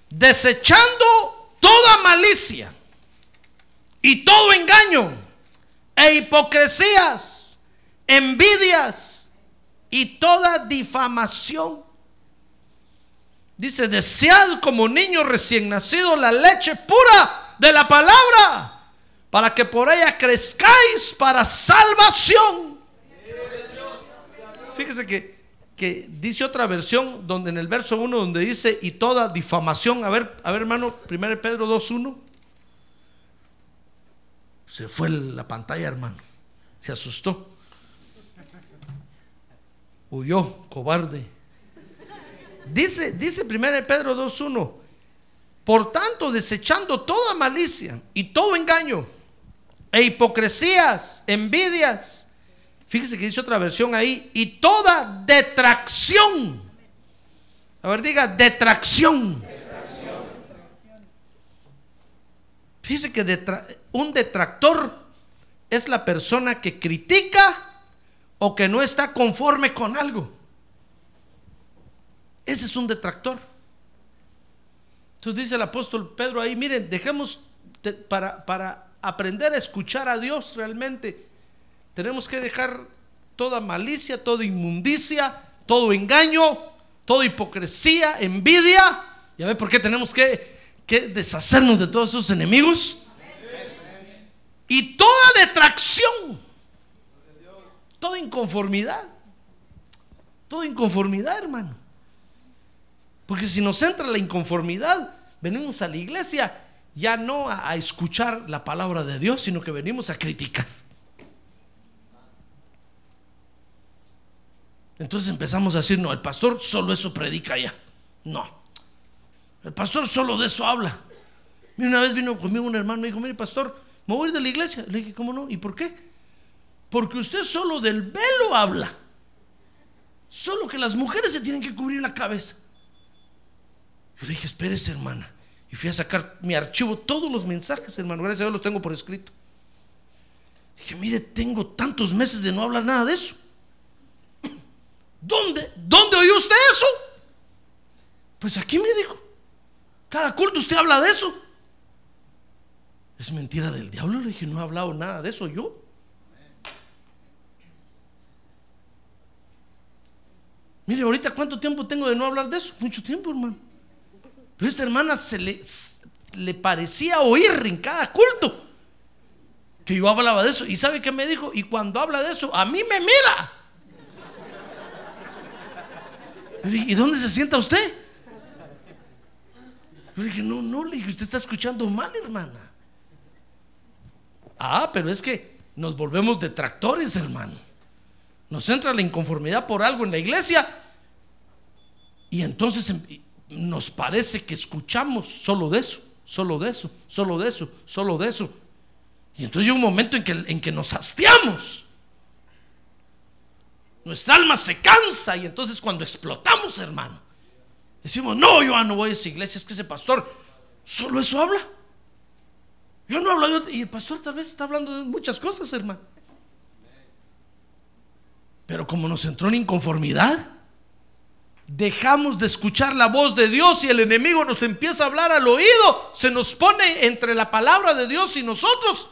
desechando toda malicia y todo engaño e hipocresías, envidias y toda difamación. Dice, desead como niño recién nacido la leche pura de la palabra, para que por ella crezcáis para salvación. Fíjese que, que dice otra versión donde en el verso 1 donde dice y toda difamación, a ver, a ver hermano, 1 Pedro 2.1. Se fue la pantalla, hermano. Se asustó. Huyó, cobarde. Dice, dice 1 Pedro 2.1. Por tanto, desechando toda malicia y todo engaño e hipocresías, envidias. Fíjese que dice otra versión ahí. Y toda detracción. A ver, diga, detracción. Fíjese que un detractor es la persona que critica o que no está conforme con algo. Ese es un detractor. Entonces dice el apóstol Pedro ahí, miren, dejemos de- para, para aprender a escuchar a Dios realmente, tenemos que dejar toda malicia, toda inmundicia, todo engaño, toda hipocresía, envidia. ¿Ya ve por qué tenemos que, que deshacernos de todos esos enemigos? Y toda detracción, toda inconformidad, toda inconformidad, hermano. Porque si nos entra la inconformidad, venimos a la iglesia ya no a, a escuchar la palabra de Dios, sino que venimos a criticar. Entonces empezamos a decir, no, el pastor solo eso predica ya. No, el pastor solo de eso habla. Y una vez vino conmigo un hermano y me dijo, mire pastor, me voy de la iglesia. Le dije, ¿cómo no? ¿Y por qué? Porque usted solo del velo habla. Solo que las mujeres se tienen que cubrir la cabeza. Yo dije, espérese, hermana. Y fui a sacar mi archivo, todos los mensajes, hermano. Gracias a Dios los tengo por escrito. Dije, mire, tengo tantos meses de no hablar nada de eso. ¿Dónde? ¿Dónde oyó usted eso? Pues aquí me dijo. Cada culto usted habla de eso. Es mentira del diablo. Le dije, no he hablado nada de eso yo. Mire, ahorita cuánto tiempo tengo de no hablar de eso. Mucho tiempo, hermano. Pero esta hermana se le, le parecía oír en cada culto que yo hablaba de eso. ¿Y sabe qué me dijo? Y cuando habla de eso, a mí me mira. ¿Y dónde se sienta usted? Yo dije, no, no, le dije, usted está escuchando mal, hermana. Ah, pero es que nos volvemos detractores, hermano. Nos entra la inconformidad por algo en la iglesia y entonces em- nos parece que escuchamos solo de eso, solo de eso, solo de eso, solo de eso. Y entonces llega un momento en que, en que nos hastiamos. Nuestra alma se cansa y entonces cuando explotamos, hermano, decimos, no, yo no voy a esa iglesia, es que ese pastor solo eso habla. Yo no hablo Y el pastor tal vez está hablando de muchas cosas, hermano. Pero como nos entró en inconformidad, dejamos de escuchar la voz de Dios y el enemigo nos empieza a hablar al oído, se nos pone entre la palabra de Dios y nosotros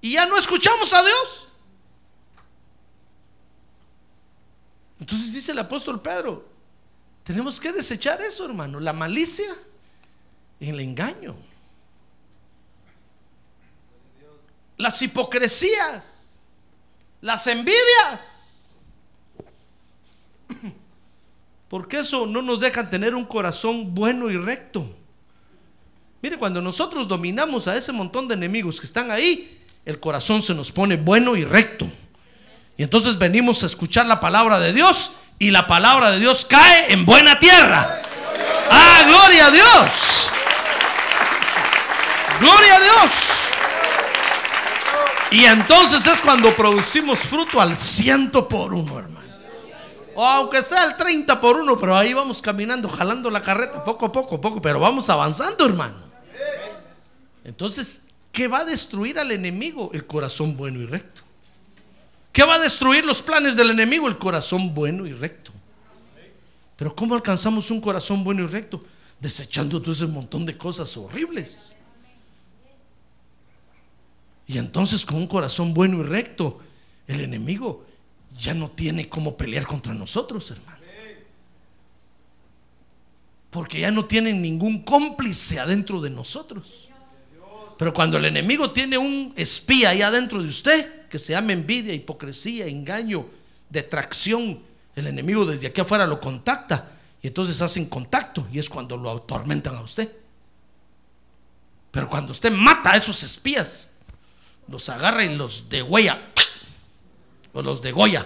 y ya no escuchamos a Dios. Entonces dice el apóstol Pedro, tenemos que desechar eso, hermano, la malicia y el engaño. Las hipocresías, las envidias. Porque eso no nos deja tener un corazón bueno y recto. Mire, cuando nosotros dominamos a ese montón de enemigos que están ahí, el corazón se nos pone bueno y recto. Y entonces venimos a escuchar la palabra de Dios y la palabra de Dios cae en buena tierra. ¡Ah, gloria a Dios! ¡Gloria a Dios! Y entonces es cuando producimos fruto al ciento por uno, hermano. O aunque sea el 30 por uno, pero ahí vamos caminando, jalando la carreta poco a poco, poco, pero vamos avanzando, hermano. Entonces, ¿qué va a destruir al enemigo? El corazón bueno y recto. ¿Qué va a destruir los planes del enemigo? El corazón bueno y recto. Pero ¿cómo alcanzamos un corazón bueno y recto? Desechando todo ese montón de cosas horribles. Y entonces con un corazón bueno y recto, el enemigo ya no tiene cómo pelear contra nosotros, hermano. Porque ya no tienen ningún cómplice adentro de nosotros. Pero cuando el enemigo tiene un espía ahí adentro de usted, que se llama envidia, hipocresía, engaño, detracción, el enemigo desde aquí afuera lo contacta y entonces hacen contacto y es cuando lo atormentan a usted. Pero cuando usted mata a esos espías, los agarra y los degüella o los degolla.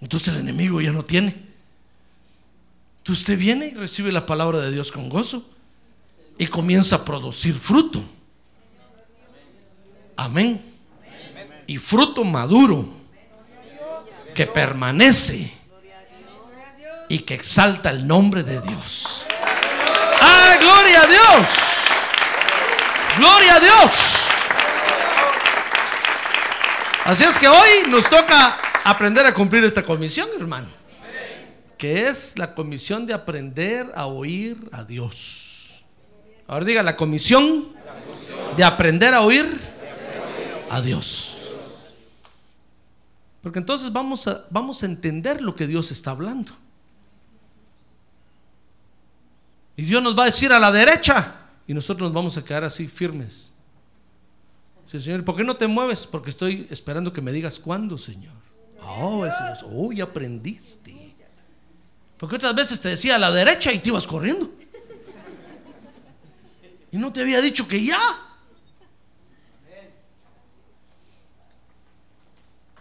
Entonces el enemigo ya no tiene. Entonces usted viene y recibe la palabra de Dios con gozo y comienza a producir fruto. Amén. Y fruto maduro que permanece y que exalta el nombre de Dios. ¡Ah, gloria a Dios! ¡Gloria a Dios! Así es que hoy nos toca aprender a cumplir esta comisión, hermano. Que es la comisión de aprender a oír a Dios. Ahora diga la comisión de aprender a oír a Dios. Porque entonces vamos a, vamos a entender lo que Dios está hablando. Y Dios nos va a decir a la derecha y nosotros nos vamos a quedar así firmes. Señor, ¿por qué no te mueves? Porque estoy esperando que me digas cuándo, Señor. Oh, oh, aprendiste. Porque otras veces te decía a la derecha y te ibas corriendo. Y no te había dicho que ya.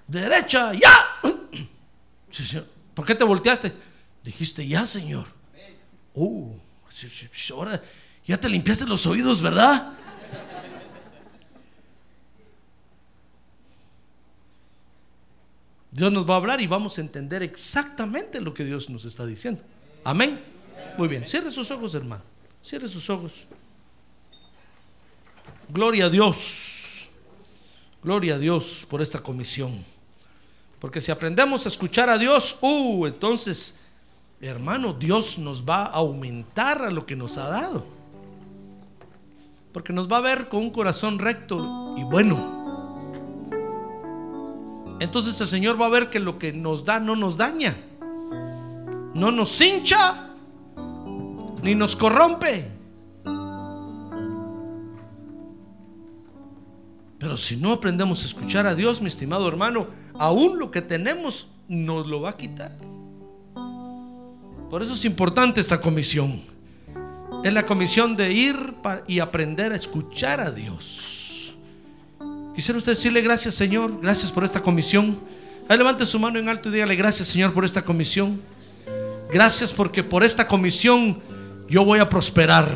Derecha, ya. Sí, señor. ¿Por qué te volteaste? Dijiste ya, Señor. Sí, ahora ya te limpiaste los oídos, ¿verdad? Dios nos va a hablar y vamos a entender exactamente lo que Dios nos está diciendo. Amén. Muy bien, cierre sus ojos, hermano. Cierre sus ojos. Gloria a Dios. Gloria a Dios por esta comisión. Porque si aprendemos a escuchar a Dios, uh, entonces, hermano, Dios nos va a aumentar a lo que nos ha dado. Porque nos va a ver con un corazón recto y bueno. Entonces el Señor va a ver que lo que nos da no nos daña, no nos hincha, ni nos corrompe. Pero si no aprendemos a escuchar a Dios, mi estimado hermano, aún lo que tenemos nos lo va a quitar. Por eso es importante esta comisión. Es la comisión de ir y aprender a escuchar a Dios. Quisiera usted decirle gracias Señor, gracias por esta comisión. Ahí levante su mano en alto y dígale gracias Señor por esta comisión. Gracias porque por esta comisión yo voy a prosperar.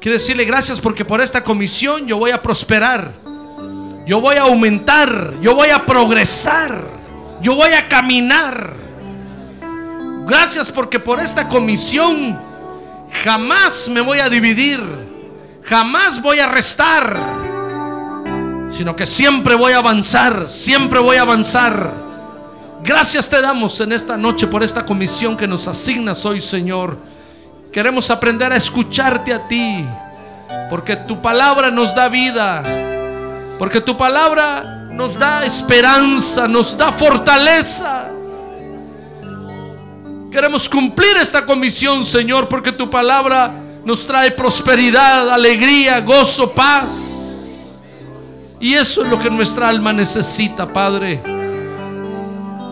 Quiero decirle gracias porque por esta comisión yo voy a prosperar. Yo voy a aumentar, yo voy a progresar, yo voy a caminar. Gracias porque por esta comisión jamás me voy a dividir, jamás voy a restar sino que siempre voy a avanzar, siempre voy a avanzar. Gracias te damos en esta noche por esta comisión que nos asignas hoy, Señor. Queremos aprender a escucharte a ti, porque tu palabra nos da vida, porque tu palabra nos da esperanza, nos da fortaleza. Queremos cumplir esta comisión, Señor, porque tu palabra nos trae prosperidad, alegría, gozo, paz. Y eso es lo que nuestra alma necesita, Padre.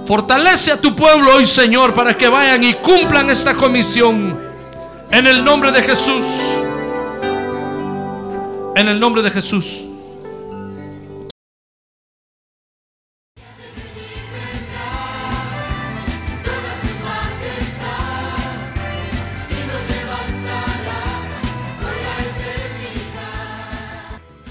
Fortalece a tu pueblo hoy, Señor, para que vayan y cumplan esta comisión. En el nombre de Jesús. En el nombre de Jesús.